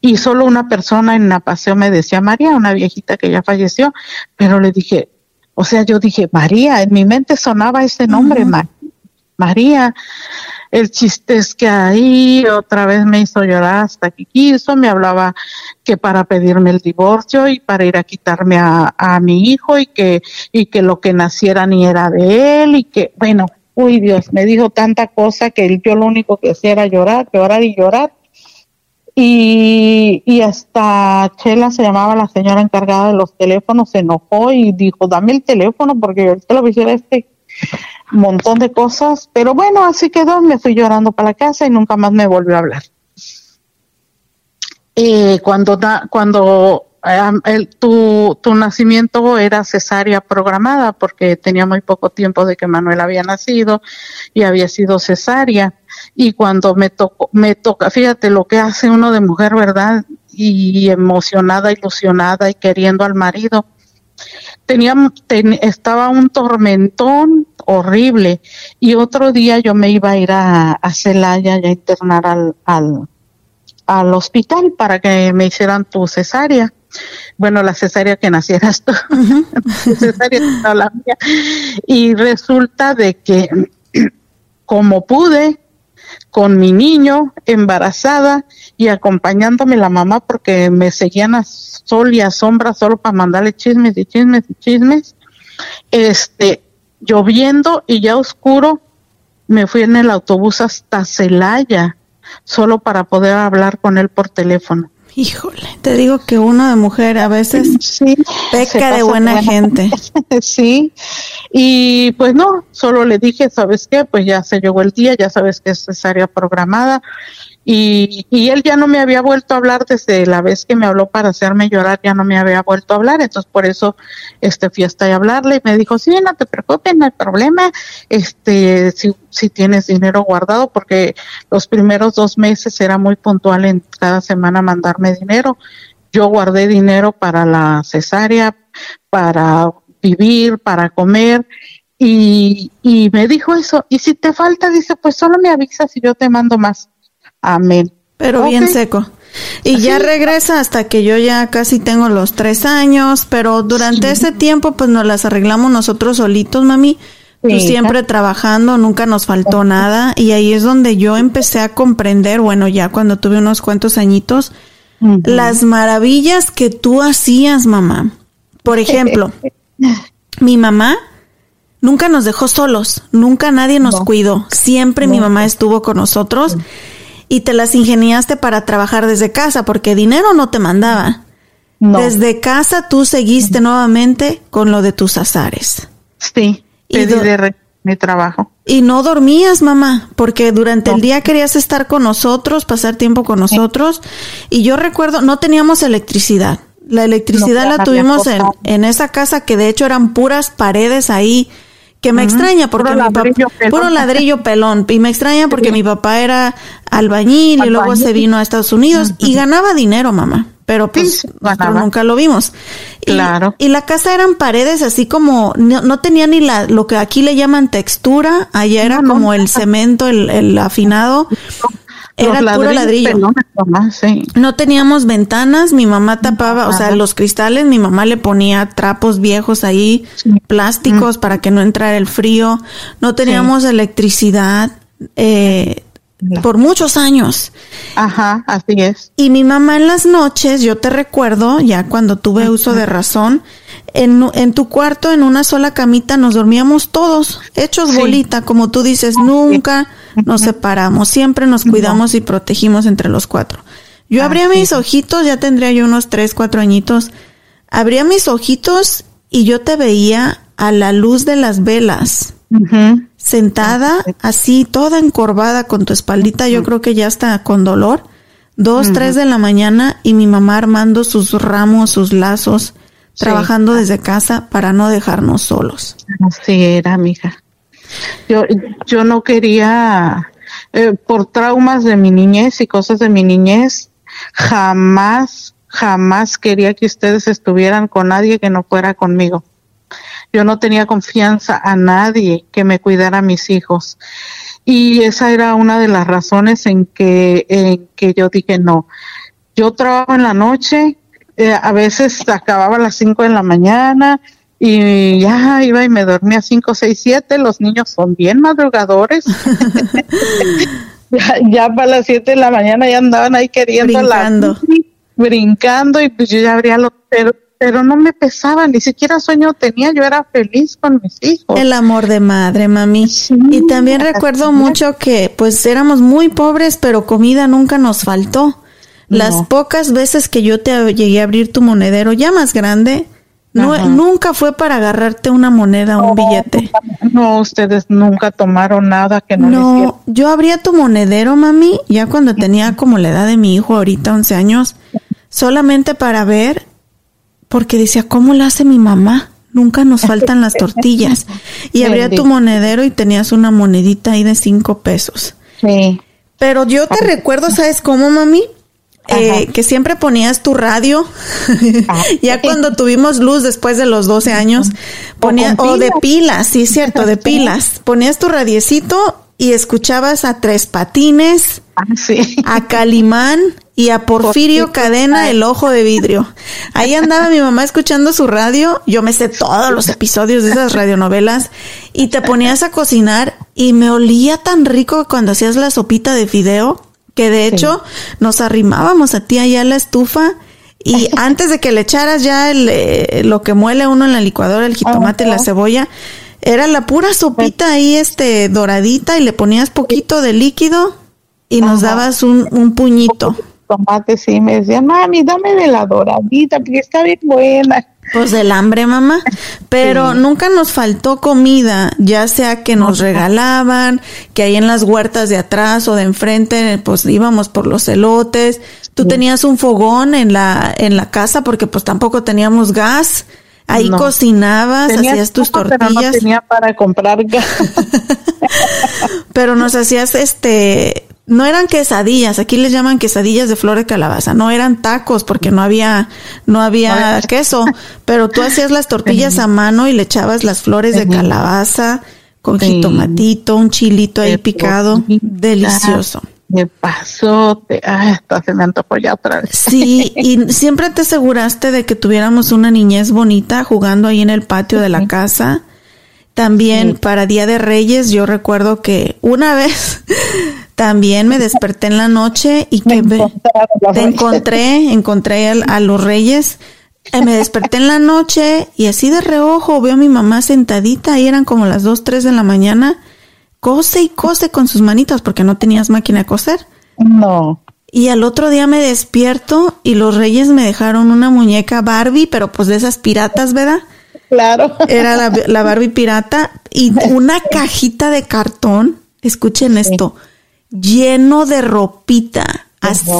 Y solo una persona en Napaseo me decía María, una viejita que ya falleció, pero le dije, o sea, yo dije, María, en mi mente sonaba ese nombre, María. El chiste es que ahí otra vez me hizo llorar hasta que quiso, me hablaba que para pedirme el divorcio y para ir a quitarme a, a mi hijo y que, y que lo que naciera ni era de él y que, bueno, uy Dios, me dijo tanta cosa que yo lo único que hacía era llorar, llorar y llorar y, hasta Chela se llamaba la señora encargada de los teléfonos, se enojó y dijo, dame el teléfono porque yo te lo hiciera este montón de cosas. Pero bueno, así quedó, me fui llorando para la casa y nunca más me volvió a hablar. Eh, cuando da, cuando tu, tu nacimiento era cesárea programada porque tenía muy poco tiempo de que Manuel había nacido y había sido cesárea y cuando me tocó, me toca, fíjate lo que hace uno de mujer, ¿verdad? Y emocionada, ilusionada y queriendo al marido. Tenía, estaba un tormentón horrible y otro día yo me iba a ir a, a Celaya y a internar al, al, al hospital para que me hicieran tu cesárea bueno, la cesárea que nacieras tú, cesárea la mía. Y resulta de que como pude, con mi niño embarazada y acompañándome la mamá porque me seguían a sol y a sombra solo para mandarle chismes y chismes y chismes. Este, lloviendo y ya oscuro, me fui en el autobús hasta Celaya solo para poder hablar con él por teléfono. Híjole, te digo que uno de mujer a veces sí, peca de buena gente. sí, y pues no, solo le dije, ¿sabes qué? Pues ya se llegó el día, ya sabes que es cesárea programada y, y él ya no me había vuelto a hablar desde la vez que me habló para hacerme llorar, ya no me había vuelto a hablar, entonces por eso este fui hasta a hablarle y me dijo, sí, no te preocupes, no hay problema, este, si, si tienes dinero guardado, porque los primeros dos meses era muy puntual en cada semana mandarme dinero. Yo guardé dinero para la cesárea, para vivir, para comer, y, y me dijo eso, y si te falta, dice, pues solo me avisas y yo te mando más. Amén. Pero bien seco. Y ya regresa hasta que yo ya casi tengo los tres años, pero durante ese tiempo pues nos las arreglamos nosotros solitos, mami. Tú siempre trabajando, nunca nos faltó nada. Y ahí es donde yo empecé a comprender, bueno, ya cuando tuve unos cuantos añitos, las maravillas que tú hacías, mamá. Por ejemplo, mi mamá nunca nos dejó solos, nunca nadie nos cuidó, siempre mi mamá estuvo con nosotros y te las ingeniaste para trabajar desde casa, porque dinero no te mandaba. Desde casa tú seguiste nuevamente con lo de tus azares. Sí, pedí de mi trabajo. Y no dormías, mamá, porque durante el día querías estar con nosotros, pasar tiempo con nosotros. Y yo recuerdo, no teníamos electricidad. La electricidad la tuvimos en, en esa casa que de hecho eran puras paredes ahí que me extraña porque puro mi papá puro ladrillo pelón. Y me extraña porque mi papá era albañil, y luego se vino a Estados Unidos y ganaba dinero, mamá, pero pues Sí, nunca lo vimos. Y- Claro. Y, la casa eran paredes así como, no, no tenía ni la, lo que aquí le llaman textura, allá era No, no. como el cemento, el, el afinado, era Los puro ladrillo. sí. No teníamos ventanas, mi mamá tapaba, o sea, los cristales, mi mamá le ponía trapos viejos ahí, Sí. plásticos para que no entrara el frío. No teníamos electricidad eh, por muchos años. Ajá, así es. Y mi mamá en las noches, yo te recuerdo, ya cuando tuve uso de razón, en, en tu cuarto, en una sola camita, nos dormíamos todos, hechos Sí. bolita, como tú dices, nunca nos separamos, siempre nos cuidamos y protegimos entre los cuatro. Yo abría mis ojitos, ya tendría yo unos tres, cuatro añitos, abría mis ojitos y yo te veía a la luz de las velas sentada así, toda encorvada con tu espaldita, yo creo que ya está con dolor. Dos, tres de la mañana y mi mamá armando sus ramos, sus lazos. Trabajando desde casa para no dejarnos solos. Así era, mija. Yo, yo no quería, eh, por traumas de mi niñez y cosas de mi niñez, jamás, jamás quería que ustedes estuvieran con nadie que no fuera conmigo. Yo no tenía confianza a nadie que me cuidara a mis hijos. Y esa era una de las razones en que, en que yo dije no. Yo trabajo en la noche, eh, a veces acababa a las 5 de la mañana y ya iba y me dormía a 5, 6, 7. Los niños son bien madrugadores. ya, ya para las 7 de la mañana ya andaban ahí queriendo Brincando. la brincando y pues yo ya abría los pero, pero no me pesaba, ni siquiera sueño tenía, yo era feliz con mis hijos. El amor de madre, mami. Sí, y también recuerdo mucho que pues éramos muy pobres, pero comida nunca nos faltó. Las No. pocas veces que yo te llegué a abrir tu monedero ya más grande, no, Ajá. nunca fue para agarrarte una moneda o un billete. No, ustedes nunca tomaron nada que no. No, yo abría tu monedero, mami, ya cuando tenía como la edad de mi hijo, ahorita 11 años, solamente para ver, porque decía, ¿cómo lo hace mi mamá? Nunca nos faltan las tortillas. Y abría tu monedero y tenías una monedita ahí de 5 pesos. Sí. Pero yo te recuerdo, ¿sabes cómo, mami? Eh, que siempre ponías tu radio. ya cuando tuvimos luz después de los 12 años, ponía, o de pilas. sí, es cierto, de pilas. Ponías tu radiecito y escuchabas a Tres Patines, Ah, sí. a Calimán y a Porfirio Porfirio Cadena, el ojo de vidrio. Ahí andaba mi mamá escuchando su radio. Yo me sé todos los episodios de esas radionovelas y te ponías a cocinar y me olía tan rico cuando hacías la sopita de fideo que de hecho nos arrimábamos a ti allá a la estufa y antes de que le echaras ya el, eh, lo que muele uno en la licuadora, el jitomate y la cebolla, era la pura sopita ahí este doradita y le ponías poquito de líquido y nos Ajá. dabas un, un puñito. Tomate, sí, me decía, mami, dame de la doradita, porque está bien buena. Pues del hambre, mamá. Pero Sí. nunca nos faltó comida, ya sea que nos regalaban, que ahí en las huertas de atrás o de enfrente, pues íbamos por los elotes. Tú tenías un fogón en la, en la casa porque pues tampoco teníamos gas. Ahí No. cocinabas, hacías tus todo, pero no tortillas. tenía para comprar gas. Pero nos hacías este, no eran quesadillas, aquí les llaman quesadillas de flor de calabaza, no eran tacos porque no había, no había queso, pero tú hacías las tortillas a mano y le echabas las flores de calabaza con jitomatito, un chilito ahí picado, delicioso. Me pasó, te, ay, hasta se me antojó ya otra vez. Sí, y siempre te aseguraste de que tuviéramos una niñez bonita jugando ahí en el patio de la casa. También para Día de Reyes, yo recuerdo que una vez también me desperté en la noche y que Me te encontré, encontré al- a, los Reyes. Eh, me desperté en la noche y así de reojo veo a mi mamá sentadita, ahí eran como las 2, 3 de la mañana, cose y cose con sus manitas porque no tenías máquina de coser. No. Y al otro día me despierto y los reyes me dejaron una muñeca Barbie, pero pues de esas piratas, ¿verdad? Claro. Era la, la Barbie pirata y una cajita de cartón, escuchen esto, lleno de ropita. Así,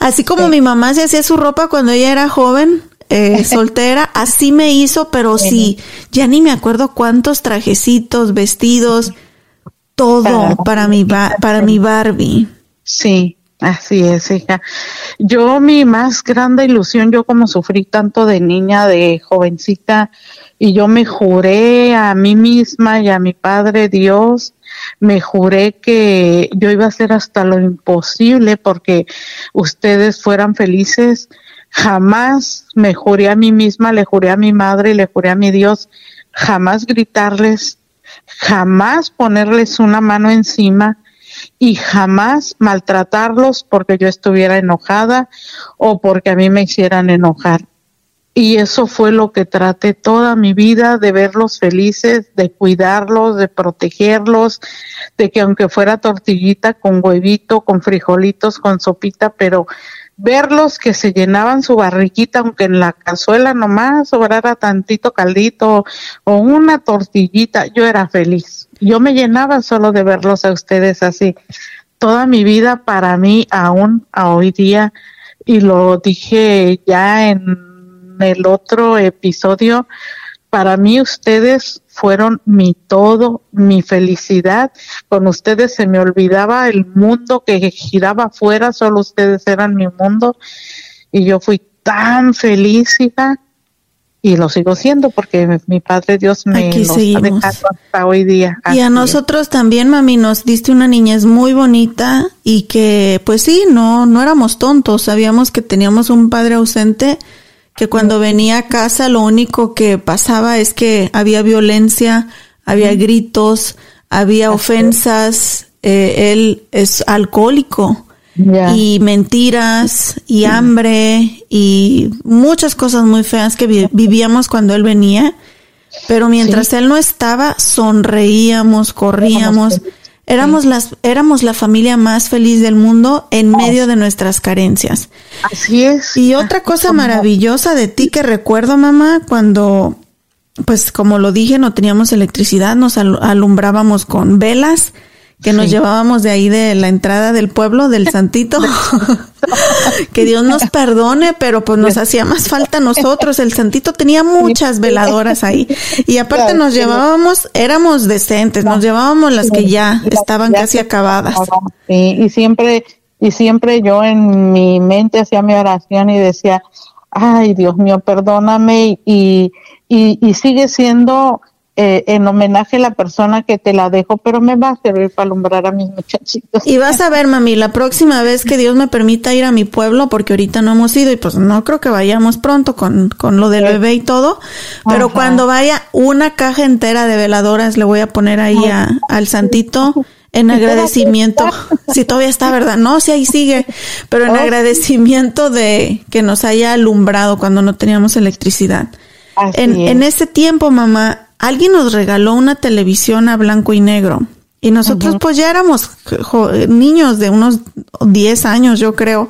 así como mi mamá se hacía su ropa cuando ella era joven, eh, soltera, así me hizo, pero sí, ya ni me acuerdo cuántos trajecitos, vestidos, todo Para- para mi, para mi Barbie. Sí. Así es, hija. Yo mi más grande ilusión, yo como sufrí tanto de niña, de jovencita, y yo me juré a mí misma y a mi Padre Dios, me juré que yo iba a hacer hasta lo imposible porque ustedes fueran felices. Jamás me juré a mí misma, le juré a mi madre, le juré a mi Dios, jamás gritarles, jamás ponerles una mano encima, y jamás maltratarlos porque yo estuviera enojada o porque a mí me hicieran enojar. Y eso fue lo que traté toda mi vida, de verlos felices, de cuidarlos, de protegerlos, de que aunque fuera tortillita con huevito, con frijolitos, con sopita, pero verlos que se llenaban su barriquita, aunque en la cazuela nomás sobrara tantito caldito o una tortillita, yo era feliz. Yo me llenaba solo de verlos a ustedes así. Toda mi vida para mí, aún a hoy día, y lo dije ya en el otro episodio, para mí ustedes fueron mi todo, mi felicidad. Con ustedes se me olvidaba el mundo que giraba afuera, solo ustedes eran mi mundo. Y yo fui tan feliz, hija, y lo sigo siendo porque mi Padre Dios me Aquí ha dejado hasta hoy día. Y a nosotros también, mami, nos diste una niñez muy bonita y que, pues sí, no, no éramos tontos. Sabíamos que teníamos un padre ausente que cuando venía a casa lo único que pasaba es que había violencia, había gritos, había ofensas. eh, él es alcohólico y mentiras y hambre y muchas cosas muy feas que vi- vivíamos cuando él venía. Pero mientras él no estaba, sonreíamos, corríamos. Éramos las, éramos la familia más feliz del mundo en medio de nuestras carencias. Así es. Y otra cosa maravillosa de ti que recuerdo, mamá, cuando, pues como lo dije, no teníamos electricidad, nos al- alumbrábamos con velas que nos llevábamos de ahí de la entrada del pueblo, del Santito. que Dios nos perdone, pero pues nos hacía más falta a nosotros. El Santito tenía muchas veladoras ahí. Y aparte nos llevábamos, éramos decentes, nos llevábamos las que ya estaban casi acabadas. sí, y siempre, y siempre yo en mi mente hacía mi oración y decía, ay Dios mío, perdóname y, y, y sigue siendo eh, en homenaje a la persona que te la dejó, pero me va a servir para alumbrar a mis muchachitos. Y vas a ver, mami, la próxima vez que Dios me permita ir a mi pueblo, porque ahorita no hemos ido y pues no creo que vayamos pronto con, con lo del bebé y todo, pero Ajá. cuando vaya una caja entera de veladoras le voy a poner ahí a- al santito en agradecimiento. Si todavía está, ¿verdad? No, si ahí sigue, pero en Oh. agradecimiento de que nos haya alumbrado cuando no teníamos electricidad. En, es. en ese tiempo, mamá, alguien nos regaló una televisión a blanco y negro. Y nosotros pues ya éramos niños de unos 10 años, yo creo,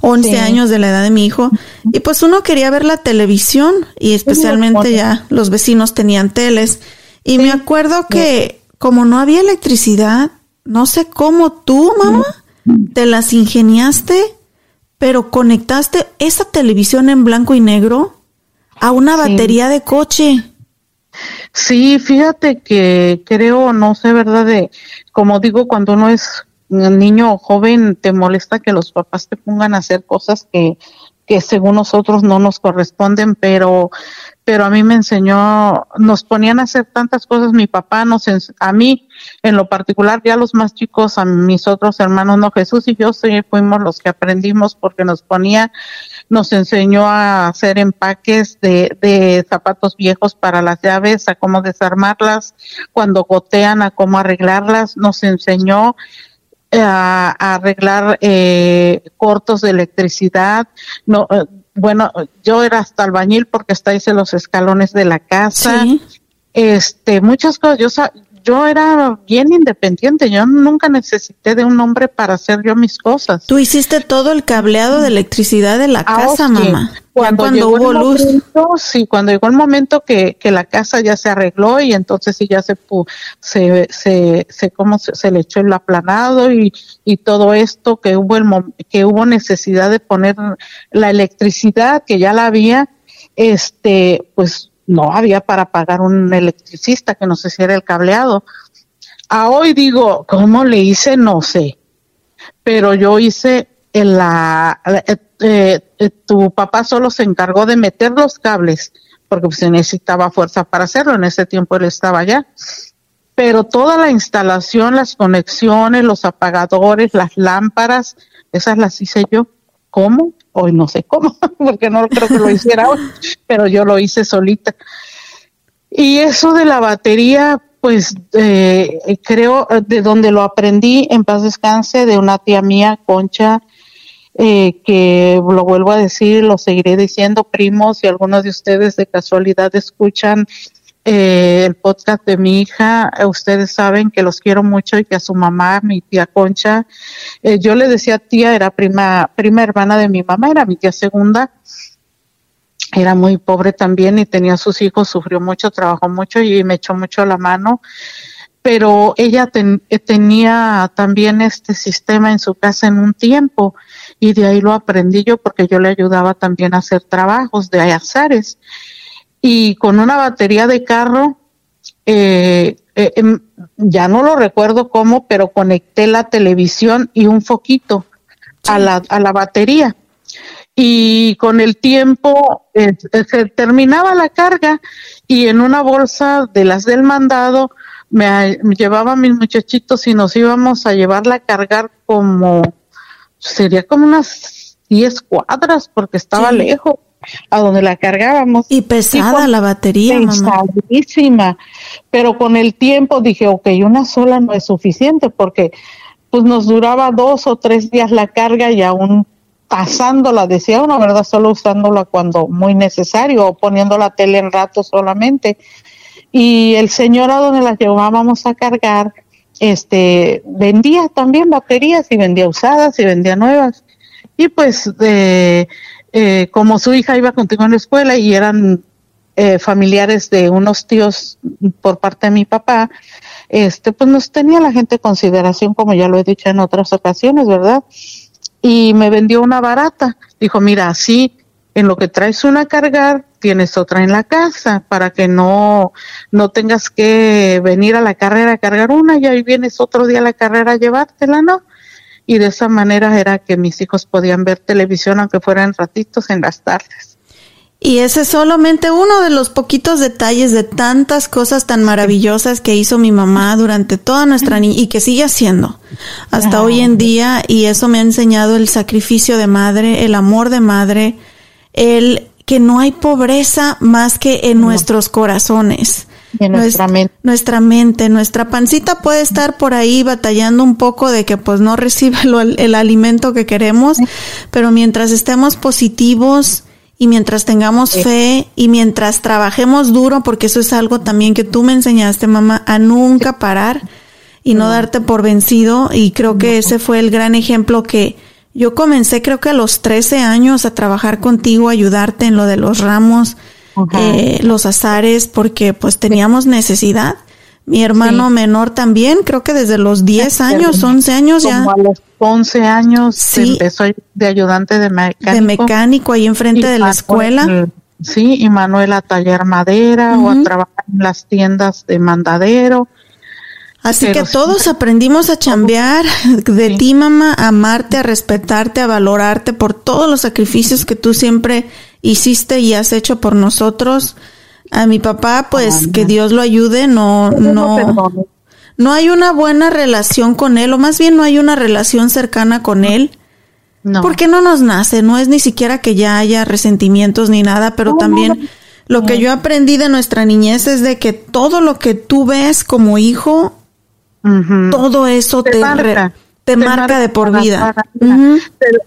11 Sí. años de la edad de mi hijo. Y pues uno quería ver la televisión y especialmente ya los vecinos tenían teles. Y me acuerdo que como no había electricidad, no sé cómo tú, mamá, te las ingeniaste, pero conectaste esa televisión en blanco y negro a una batería de coche. Sí, fíjate que creo, no sé, ¿verdad? De, como digo, cuando uno es niño o joven, te molesta que los papás te pongan a hacer cosas que, que según nosotros no nos corresponden, pero, pero a mí me enseñó, nos ponían a hacer tantas cosas, mi papá nos, a mí en lo particular, ya los más chicos, a mis otros hermanos, no, Jesús y yo sí fuimos los que aprendimos porque nos ponía nos enseñó a hacer empaques de, de zapatos viejos para las llaves, a cómo desarmarlas, cuando gotean, a cómo arreglarlas, nos enseñó a, a arreglar eh, cortos de electricidad, no, eh, bueno, yo era hasta albañil porque hasta hice los escalones de la casa, Sí. este, muchas cosas, yo, yo era bien independiente, yo nunca necesité de un hombre para hacer yo mis cosas. Tú hiciste todo el cableado de electricidad de la Ah, casa, sí. mamá. Cuando, cuando llegó hubo el luz. momento, sí, cuando llegó el momento que, que la casa ya se arregló y entonces sí ya se se se se cómo se, se le echó el aplanado y, y todo esto que hubo el que hubo necesidad de poner la electricidad que ya la había, este, pues no había para pagar un electricista que nos hiciera el cableado. A hoy digo, ¿cómo le hice? No sé pero yo hice en la, eh, eh, eh, tu papá solo se encargó de meter los cables, porque pues, se necesitaba fuerza para hacerlo, en ese tiempo él estaba allá. Pero toda la instalación, las conexiones, los apagadores, las lámparas, esas las hice yo. ¿Cómo? Hoy no sé cómo, porque no creo que lo hiciera hoy, pero yo lo hice solita. Y eso de la batería, pues eh, creo de donde lo aprendí, en paz descanse, de una tía mía, Concha, eh, que lo vuelvo a decir, lo seguiré diciendo, primos, si algunos de ustedes de casualidad escuchan eh, el podcast de mi hija, eh, ustedes saben que los quiero mucho y que a su mamá, mi tía Concha, eh, yo le decía tía, era prima, prima hermana de mi mamá, era mi tía segunda, era muy pobre también y tenía sus hijos, sufrió mucho, trabajó mucho y me echó mucho la mano. Pero ella tenía también este sistema en su casa en un tiempo y de ahí lo aprendí yo porque yo le ayudaba también a hacer trabajos de azares y con una batería de carro, eh, eh, em, ya no lo recuerdo cómo, pero conecté la televisión y un foquito a, la, a la batería. Y con el tiempo eh, se terminaba la carga y en una bolsa de las del mandado me, llevaba a mis muchachitos y nos íbamos a llevarla a cargar como, sería como unas 10 cuadras porque estaba lejos a donde la cargábamos. Y pesada la batería, pesadísima. Pero con el tiempo dije, ok, una sola no es suficiente porque pues nos duraba dos o tres días la carga y aún pasándola, decía uno, ¿verdad? Solo usándola cuando muy necesario o poniendo la tele en rato solamente. Y el señor a donde las llevábamos a cargar, este, vendía también baterías y vendía usadas y vendía nuevas. Y pues de eh, como su hija iba contigo en la escuela y eran eh, familiares de unos tíos por parte de mi papá, este, pues nos tenía la gente consideración, como ya lo he dicho en otras ocasiones, ¿verdad? Y me vendió una barata. Dijo, mira, así en lo que traes una a cargar, tienes otra en la casa para que no, no tengas que venir a la carrera a cargar una y ahí vienes otro día a la carrera a llevártela, ¿no? Y de esa manera era que mis hijos podían ver televisión aunque fueran ratitos en las tardes. Y ese es solamente uno de los poquitos detalles de tantas cosas tan maravillosas que hizo mi mamá durante toda nuestra niña y que sigue haciendo hasta hoy en día y eso me ha enseñado el sacrificio de madre, el amor de madre, el que no hay pobreza más que en nuestros corazones nuestra, mente. Nuestra mente, nuestra pancita puede estar por ahí batallando un poco de que pues no recibe el alimento que queremos, pero mientras estemos positivos y mientras tengamos fe y mientras trabajemos duro, porque eso es algo también que tú me enseñaste, mamá, a nunca parar y no darte por vencido. Y creo que ese fue el gran ejemplo que yo comencé creo que a los 13 años a trabajar contigo, a ayudarte en lo de los ramos, eh, los azares porque pues teníamos necesidad. Mi hermano menor también, creo que desde los 10 años, 11 años ya. a los 11 años sí. empezó de ayudante de mecánico. De mecánico ahí enfrente de la escuela. sí, y Manuel a tallar madera o a trabajar en las tiendas de mandadero. Así que todos aprendimos a chambear de ti, mamá, a amarte, a respetarte, a valorarte por todos los sacrificios que tú siempre hiciste y has hecho por nosotros. A mi papá, pues que Dios lo ayude, no, no, no hay una buena relación con él, o más bien no hay una relación cercana con él. No. Porque no nos nace, no es ni siquiera que ya haya resentimientos ni nada, pero también lo que yo aprendí de nuestra niñez es de que todo lo que tú ves como hijo, todo eso te, te, marca, de por vida.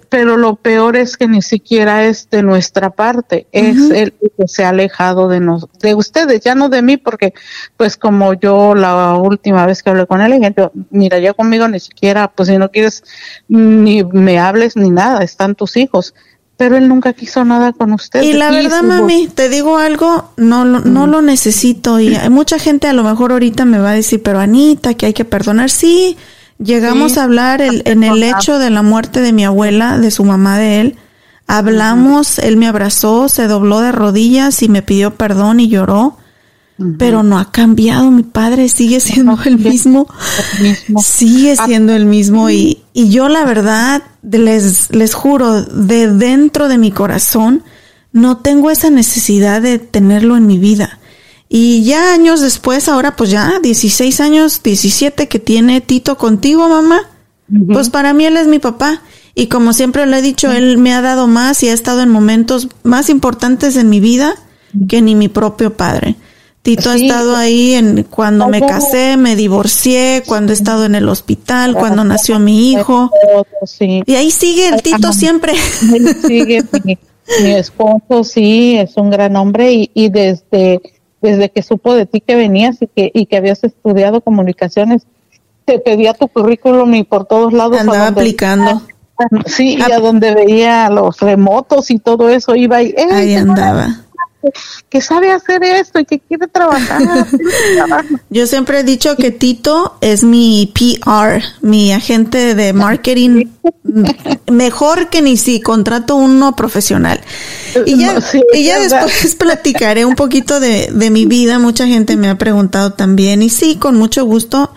pero, lo peor es que ni siquiera es de nuestra parte, es el que se ha alejado de nos, de ustedes, ya no de mí, porque pues como yo la última vez que hablé con él, dije, mira, ya conmigo ni siquiera, pues si no quieres ni me hables ni nada, están tus hijos pero él nunca quiso nada con usted. Y la verdad, mami, te digo algo, no, no lo necesito. Y hay mucha gente a lo mejor ahorita me va a decir, pero Anita, que hay que perdonar. Sí, Llegamos a hablar en el hecho de la muerte de mi abuela, de su mamá de él. Hablamos, él me abrazó, se dobló de rodillas y me pidió perdón y lloró. pero no ha cambiado. Mi padre sigue siendo el mismo. El mismo. Sigue Ah. siendo el mismo. Y, y yo, la verdad, les, les juro, de dentro de mi corazón, no tengo esa necesidad de tenerlo en mi vida. Y ya años después, ahora pues ya 16 años, 17 que tiene Tito contigo, mamá, pues para mí él es mi papá. Y como siempre lo he dicho, él me ha dado más y ha estado en momentos más importantes en mi vida que ni mi propio padre. Tito ha estado ahí en cuando me casé, me divorcié, cuando he estado en el hospital, cuando nació mi hijo. Y ahí sigue el Tito siempre. Sigue, mi, mi esposo sí, es un gran hombre y, y desde, desde que supo de ti que venías y que, y que habías estudiado comunicaciones, te pedía tu currículum y por todos lados. Andaba aplicando. Sí, y a donde veía los remotos y todo eso, iba y, "Ey, Ahí andaba. Que sabe hacer esto y que quiere trabajar. quiere trabajar". Yo siempre he dicho que Tito es mi PR, mi agente de marketing, mejor que ni si contrato uno profesional. Y ya, No, sí, y ya después platicaré un poquito de, de mi vida. Mucha gente me ha preguntado también. Y sí, con mucho gusto.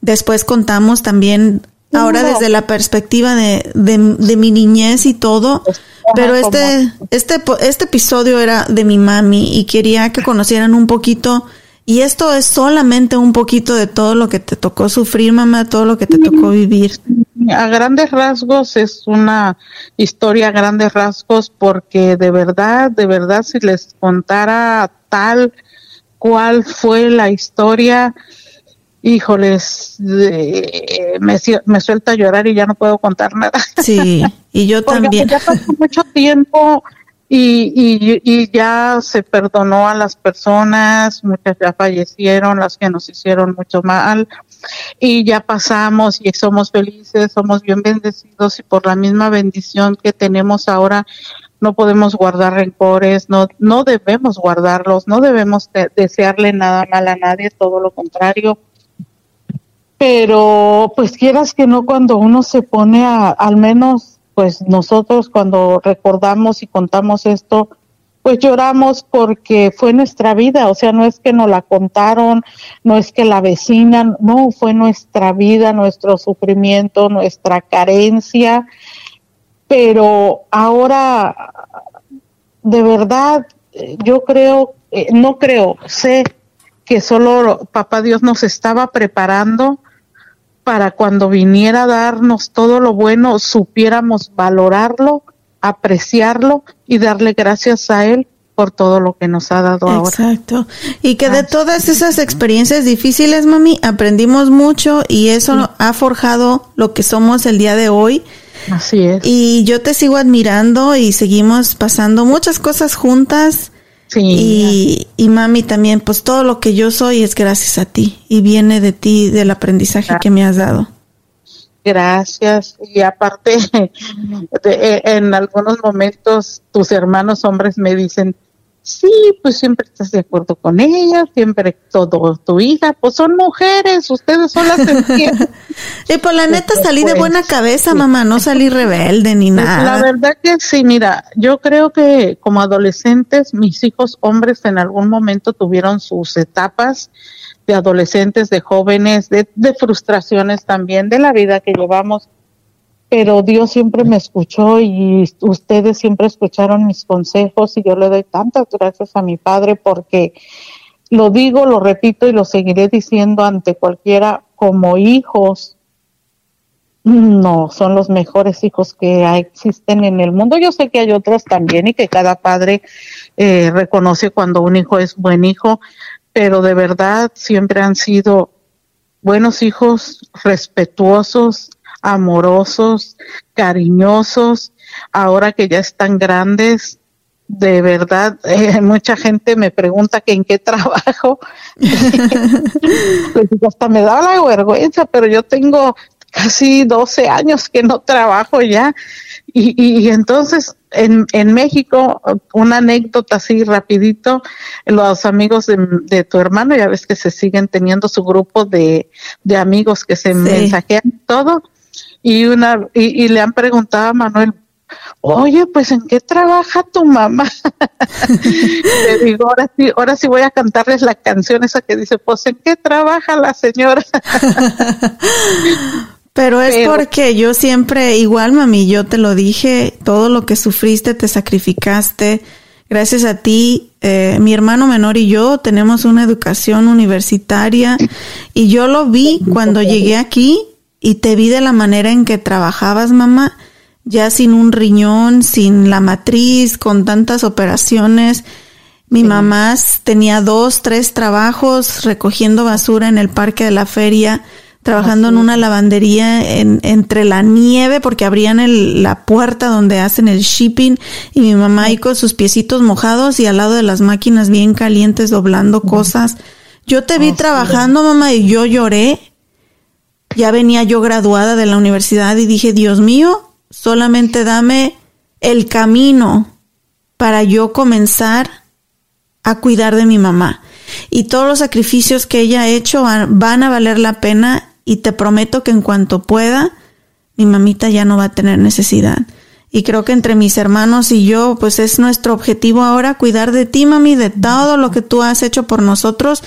Después contamos también, ahora desde la perspectiva de, de, de mi niñez y todo. Pero Ajá, este, este, este episodio era de mi mami y quería que conocieran un poquito. Y esto es solamente un poquito de todo lo que te tocó sufrir, mamá, todo lo que te tocó vivir. A grandes rasgos es una historia a grandes rasgos porque de verdad, de verdad, si les contara tal cual fue la historia, híjoles, eh, me, me suelta a llorar y ya no puedo contar nada. Sí, y yo Porque también. ya pasó mucho tiempo y, y, y ya se perdonó a las personas, muchas ya fallecieron, las que nos hicieron mucho mal, y ya pasamos y somos felices, somos bien bendecidos y por la misma bendición que tenemos ahora no podemos guardar rencores, no, no debemos guardarlos, no debemos de- desearle nada mal a nadie, todo lo contrario pero pues quieras que no cuando uno se pone a, al menos pues nosotros cuando recordamos y contamos esto, pues lloramos porque fue nuestra vida, o sea, no es que nos la contaron, no es que la vecinan, no, fue nuestra vida, nuestro sufrimiento, nuestra carencia, pero ahora de verdad yo creo, eh, no creo, sé que solo papá Dios nos estaba preparando para cuando viniera a darnos todo lo bueno, supiéramos valorarlo, apreciarlo y darle gracias a Él por todo lo que nos ha dado ahora. Exacto. Y que de todas esas experiencias difíciles, mami, aprendimos mucho y eso ha forjado lo que somos el día de hoy. Así es. Y yo te sigo admirando y seguimos pasando muchas cosas juntas. Sí, Y, y mami también, pues todo lo que yo soy es gracias a ti y viene de ti, del aprendizaje que me has dado. gracias. Y aparte, de- en algunos momentos tus hermanos hombres me dicen, sí, pues siempre estás de acuerdo con ellas, siempre todo tu hija, pues son mujeres, ustedes son las entienden. Y pues la neta salí de Pues, buena cabeza, sí. mamá, no salí rebelde ni Pues, La nada. verdad que sí, mira, yo creo que como adolescentes, mis hijos hombres en algún momento tuvieron sus etapas de adolescentes, de jóvenes, de, de frustraciones también, de la vida que llevamos, pero Dios siempre me escuchó y ustedes siempre escucharon mis consejos y yo le doy tantas gracias a mi padre porque lo digo, lo repito y lo seguiré diciendo ante cualquiera como hijos no, son los mejores hijos que existen en el mundo. Yo sé que hay otros también y que cada padre eh, reconoce cuando un hijo es buen hijo, pero de verdad siempre han sido buenos hijos, respetuosos, amorosos, cariñosos. Ahora que ya están grandes, de verdad, eh, mucha gente me pregunta que en qué trabajo. Pues hasta me da la vergüenza, pero yo tengo casi 12 años que no trabajo ya. Y, y, y entonces en, en México, una anécdota así rapidito, los amigos de, de tu hermano, ya ves que se siguen teniendo su grupo de, de amigos que se Sí. mensajean todo, y una y, y le han preguntado a Manuel, oye, pues ¿en qué trabaja tu mamá? Le digo, ahora sí, ahora sí voy a cantarles la canción esa que dice, pues ¿en qué trabaja la señora? Pero es porque yo siempre, igual mami, yo te lo dije, todo lo que sufriste, te sacrificaste. Gracias a ti, eh, mi hermano menor y yo tenemos una educación universitaria y yo lo vi cuando llegué aquí y te vi de la manera en que trabajabas, mamá, ya sin un riñón, sin la matriz, con tantas operaciones. Mi mamá tenía dos, tres trabajos recogiendo basura en el parque de la feria trabajando en una lavandería en, entre la nieve porque abrían el, la puerta donde hacen el shipping y mi mamá ahí con sus piecitos mojados y al lado de las máquinas bien calientes doblando cosas. Yo te vi trabajando, mamá, y yo lloré. Ya venía yo graduada de la universidad y dije, Dios mío, solamente dame el camino para yo comenzar a cuidar de mi mamá. Y todos los sacrificios que ella ha hecho van a valer la pena y te prometo que en cuanto pueda, mi mamita ya no va a tener necesidad. Y creo que entre mis hermanos y yo, pues es nuestro objetivo ahora cuidar de ti, mami, de todo lo que tú has hecho por nosotros.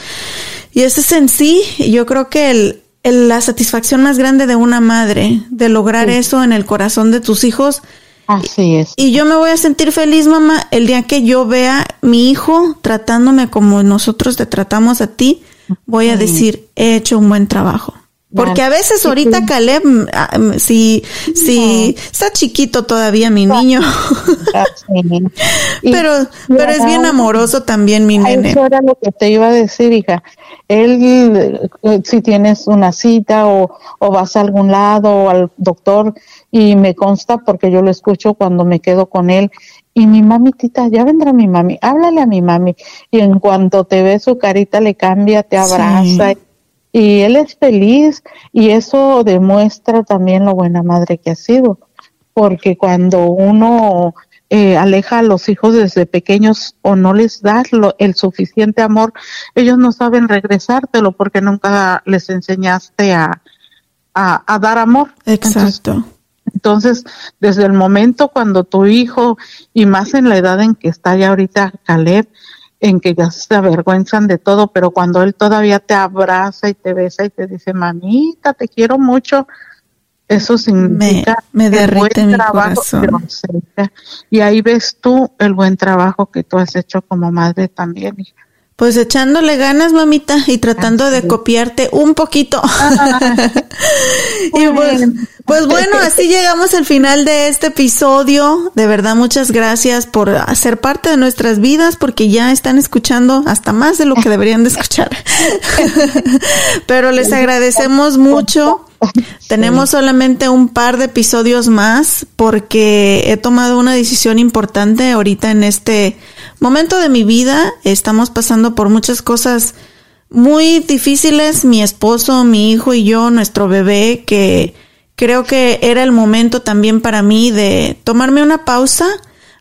Y ese es en sí, yo creo que el, la satisfacción más grande de una madre, de lograr eso en el corazón de tus hijos. Así es. Y yo me voy a sentir feliz, mamá, el día que yo vea mi hijo tratándome como nosotros te tratamos a ti, voy a decir, he hecho un buen trabajo. Porque a veces ahorita Caleb, ah, mm, si, si está chiquito todavía mi niño, pero, pero es bien amoroso también mi nene. Eso era lo que te iba a decir, hija. Él, eh, si tienes una cita o, o vas a algún lado o al doctor, y me consta porque yo lo escucho cuando me quedo con él, y mi mamitita, ya vendrá mi mami, háblale a mi mami, y en cuanto te ve su carita le cambia, te abraza y él es feliz y eso demuestra también lo buena madre que ha sido, porque cuando uno eh, aleja a los hijos desde pequeños o no les das el suficiente amor, ellos no saben regresártelo porque nunca les enseñaste a, a, dar amor. Exacto. Entonces, desde el momento cuando tu hijo, y más en la edad en que está ya ahorita Caleb, en que ya se avergüenzan de todo, pero cuando él todavía te abraza y te besa y te dice, mamita, te quiero mucho, eso significa me, me derrite mi corazón. Y ahí ves tú el buen trabajo que tú has hecho como madre también, hija. Pues echándole ganas, mamita, y tratando de copiarte un poquito. y pues, pues, bueno, así llegamos al final de este episodio. De verdad, muchas gracias por ser parte de nuestras vidas, porque ya están escuchando hasta más de lo que deberían de escuchar. Pero les agradecemos mucho. Tenemos solamente un par de episodios más porque he tomado una decisión importante ahorita en este momento de mi vida. Estamos pasando por muchas cosas muy difíciles, mi esposo, mi hijo y yo, nuestro bebé, que creo que era el momento también para mí de tomarme una pausa.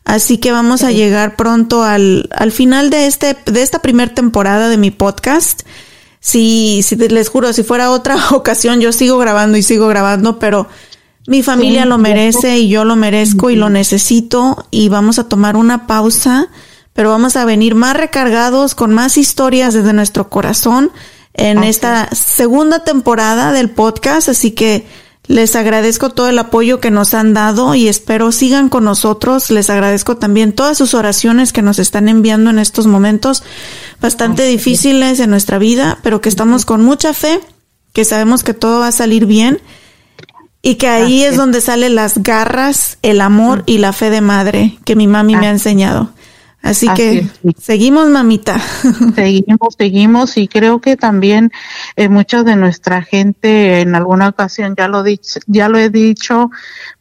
Así que vamos a llegar pronto al, al final de este, de esta primera temporada de mi podcast. Si, si les juro, si fuera otra ocasión, yo sigo grabando y sigo grabando, pero mi familia lo merece y yo lo merezco y lo necesito y vamos a tomar una pausa pero vamos a venir más recargados con más historias desde nuestro corazón en esta segunda temporada del podcast, así que les agradezco todo el apoyo que nos han dado y espero sigan con nosotros. Les agradezco también todas sus oraciones que nos están enviando en estos momentos bastante difíciles en nuestra vida, pero que estamos con mucha fe, que sabemos que todo va a salir bien y que ahí es donde salen las garras, el amor y la fe de madre que mi mami me ha enseñado. Así, que seguimos, mamita. Seguimos, seguimos y creo que también eh, mucha de nuestra gente en alguna ocasión ya lo dicho, ya lo he dicho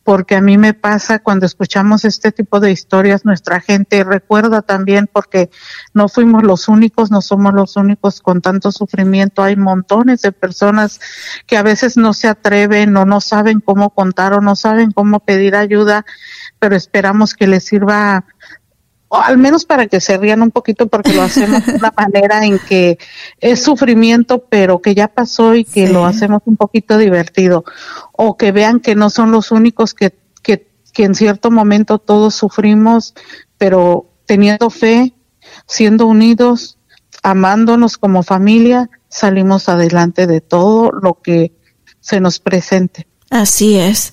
porque a mí me pasa cuando escuchamos este tipo de historias nuestra gente recuerda también porque no fuimos los únicos, no somos los únicos con tanto sufrimiento, hay montones de personas que a veces no se atreven o no saben cómo contar o no saben cómo pedir ayuda, pero esperamos que les sirva o al menos para que se rían un poquito porque lo hacemos de una manera en que es sufrimiento, pero que ya pasó y que lo hacemos un poquito divertido, o que vean que no son los únicos que, que que en cierto momento todos sufrimos, pero teniendo fe, siendo unidos, amándonos como familia, salimos adelante de todo lo que se nos presente. Así es.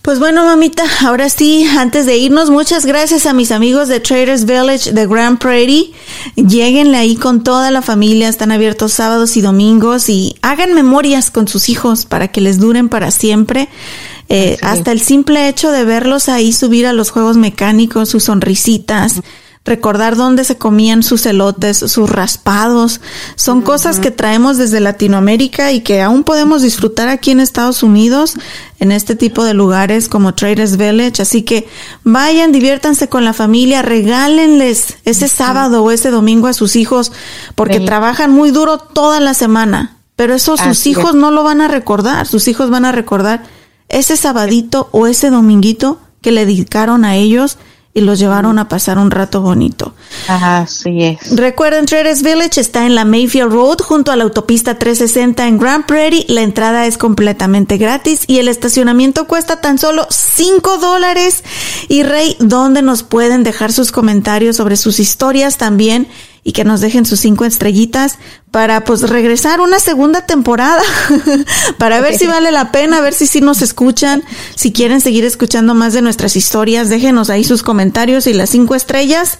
Pues bueno, mamita, ahora sí, antes de irnos, muchas gracias a mis amigos de Traders Village de Grand Prairie. Lléguenle ahí con toda la familia, están abiertos sábados y domingos y hagan memorias con sus hijos para que les duren para siempre. Eh, hasta el simple hecho de verlos ahí subir a los juegos mecánicos, sus sonrisitas, recordar dónde se comían sus elotes, sus raspados. Son cosas que traemos desde Latinoamérica y que aún podemos disfrutar aquí en Estados Unidos, en este tipo de lugares como Traders Village. Así que vayan, diviértanse con la familia, regálenles ese sábado o ese domingo a sus hijos, porque trabajan muy duro toda la semana. Pero eso sus hijos no lo van a recordar, sus hijos van a recordar ese sabadito o ese dominguito que le dedicaron a ellos y los llevaron a pasar un rato bonito. Así es. Recuerden, Traders Village está en la Mayfield Road junto a la autopista 360 en Grand Prairie. La entrada es completamente gratis y el estacionamiento cuesta tan solo 5 dólares. Y Rey, ¿dónde nos pueden dejar sus comentarios sobre sus historias también? Y que nos dejen sus cinco estrellitas para pues regresar una segunda temporada para ver si vale la pena, ver si sí nos escuchan, si quieren seguir escuchando más de nuestras historias, déjenos ahí sus comentarios y las cinco estrellas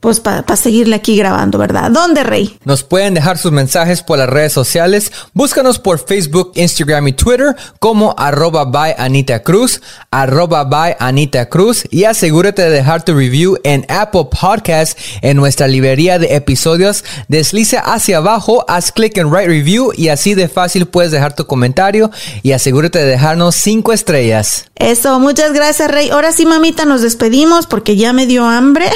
pues para seguirle aquí grabando, ¿verdad? ¿Dónde, Rey? Nos pueden dejar sus mensajes por las redes sociales. Búscanos por Facebook, Instagram y Twitter como arroba by Anita Cruz, arroba by Anita Cruz y asegúrate de dejar tu review en Apple Podcast en nuestra librería de episodios. Deslice hacia abajo, haz clic en Write Review y así de fácil puedes dejar tu comentario y asegúrate de dejarnos cinco estrellas. Eso, muchas gracias, Rey. Ahora sí, mamita, nos despedimos porque ya me dio hambre.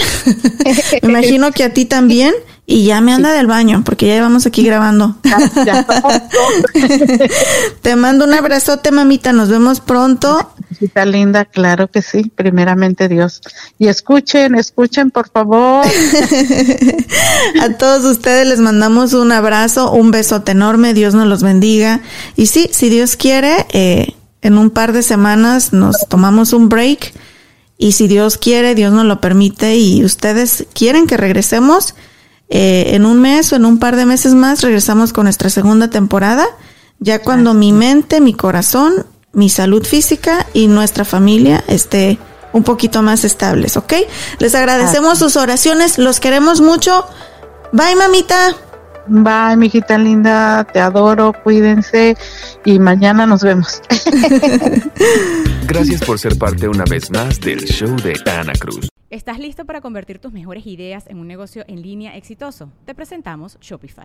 me imagino que a ti también. Y ya me anda del baño, porque ya llevamos aquí grabando. Te mando un abrazote, mamita. Nos vemos pronto. Está linda, claro que sí. Primeramente Dios. Y escuchen, escuchen, por favor. a todos ustedes les mandamos un abrazo, un besote enorme. Dios nos los bendiga. Y sí, si Dios quiere, eh, en un par de semanas nos tomamos un break y si Dios quiere, Dios nos lo permite y ustedes quieren que regresemos eh, en un mes o en un par de meses más, regresamos con nuestra segunda temporada, ya cuando mi mente, mi corazón, mi salud física y nuestra familia esté un poquito más estables, ¿ok? Les agradecemos sus oraciones, los queremos mucho. Bye, mamita. Bye, mi hijita linda, te adoro, cuídense y mañana nos vemos. Gracias por ser parte una vez más del show de Ana Cruz. ¿Estás listo para convertir tus mejores ideas en un negocio en línea exitoso? Te presentamos Shopify.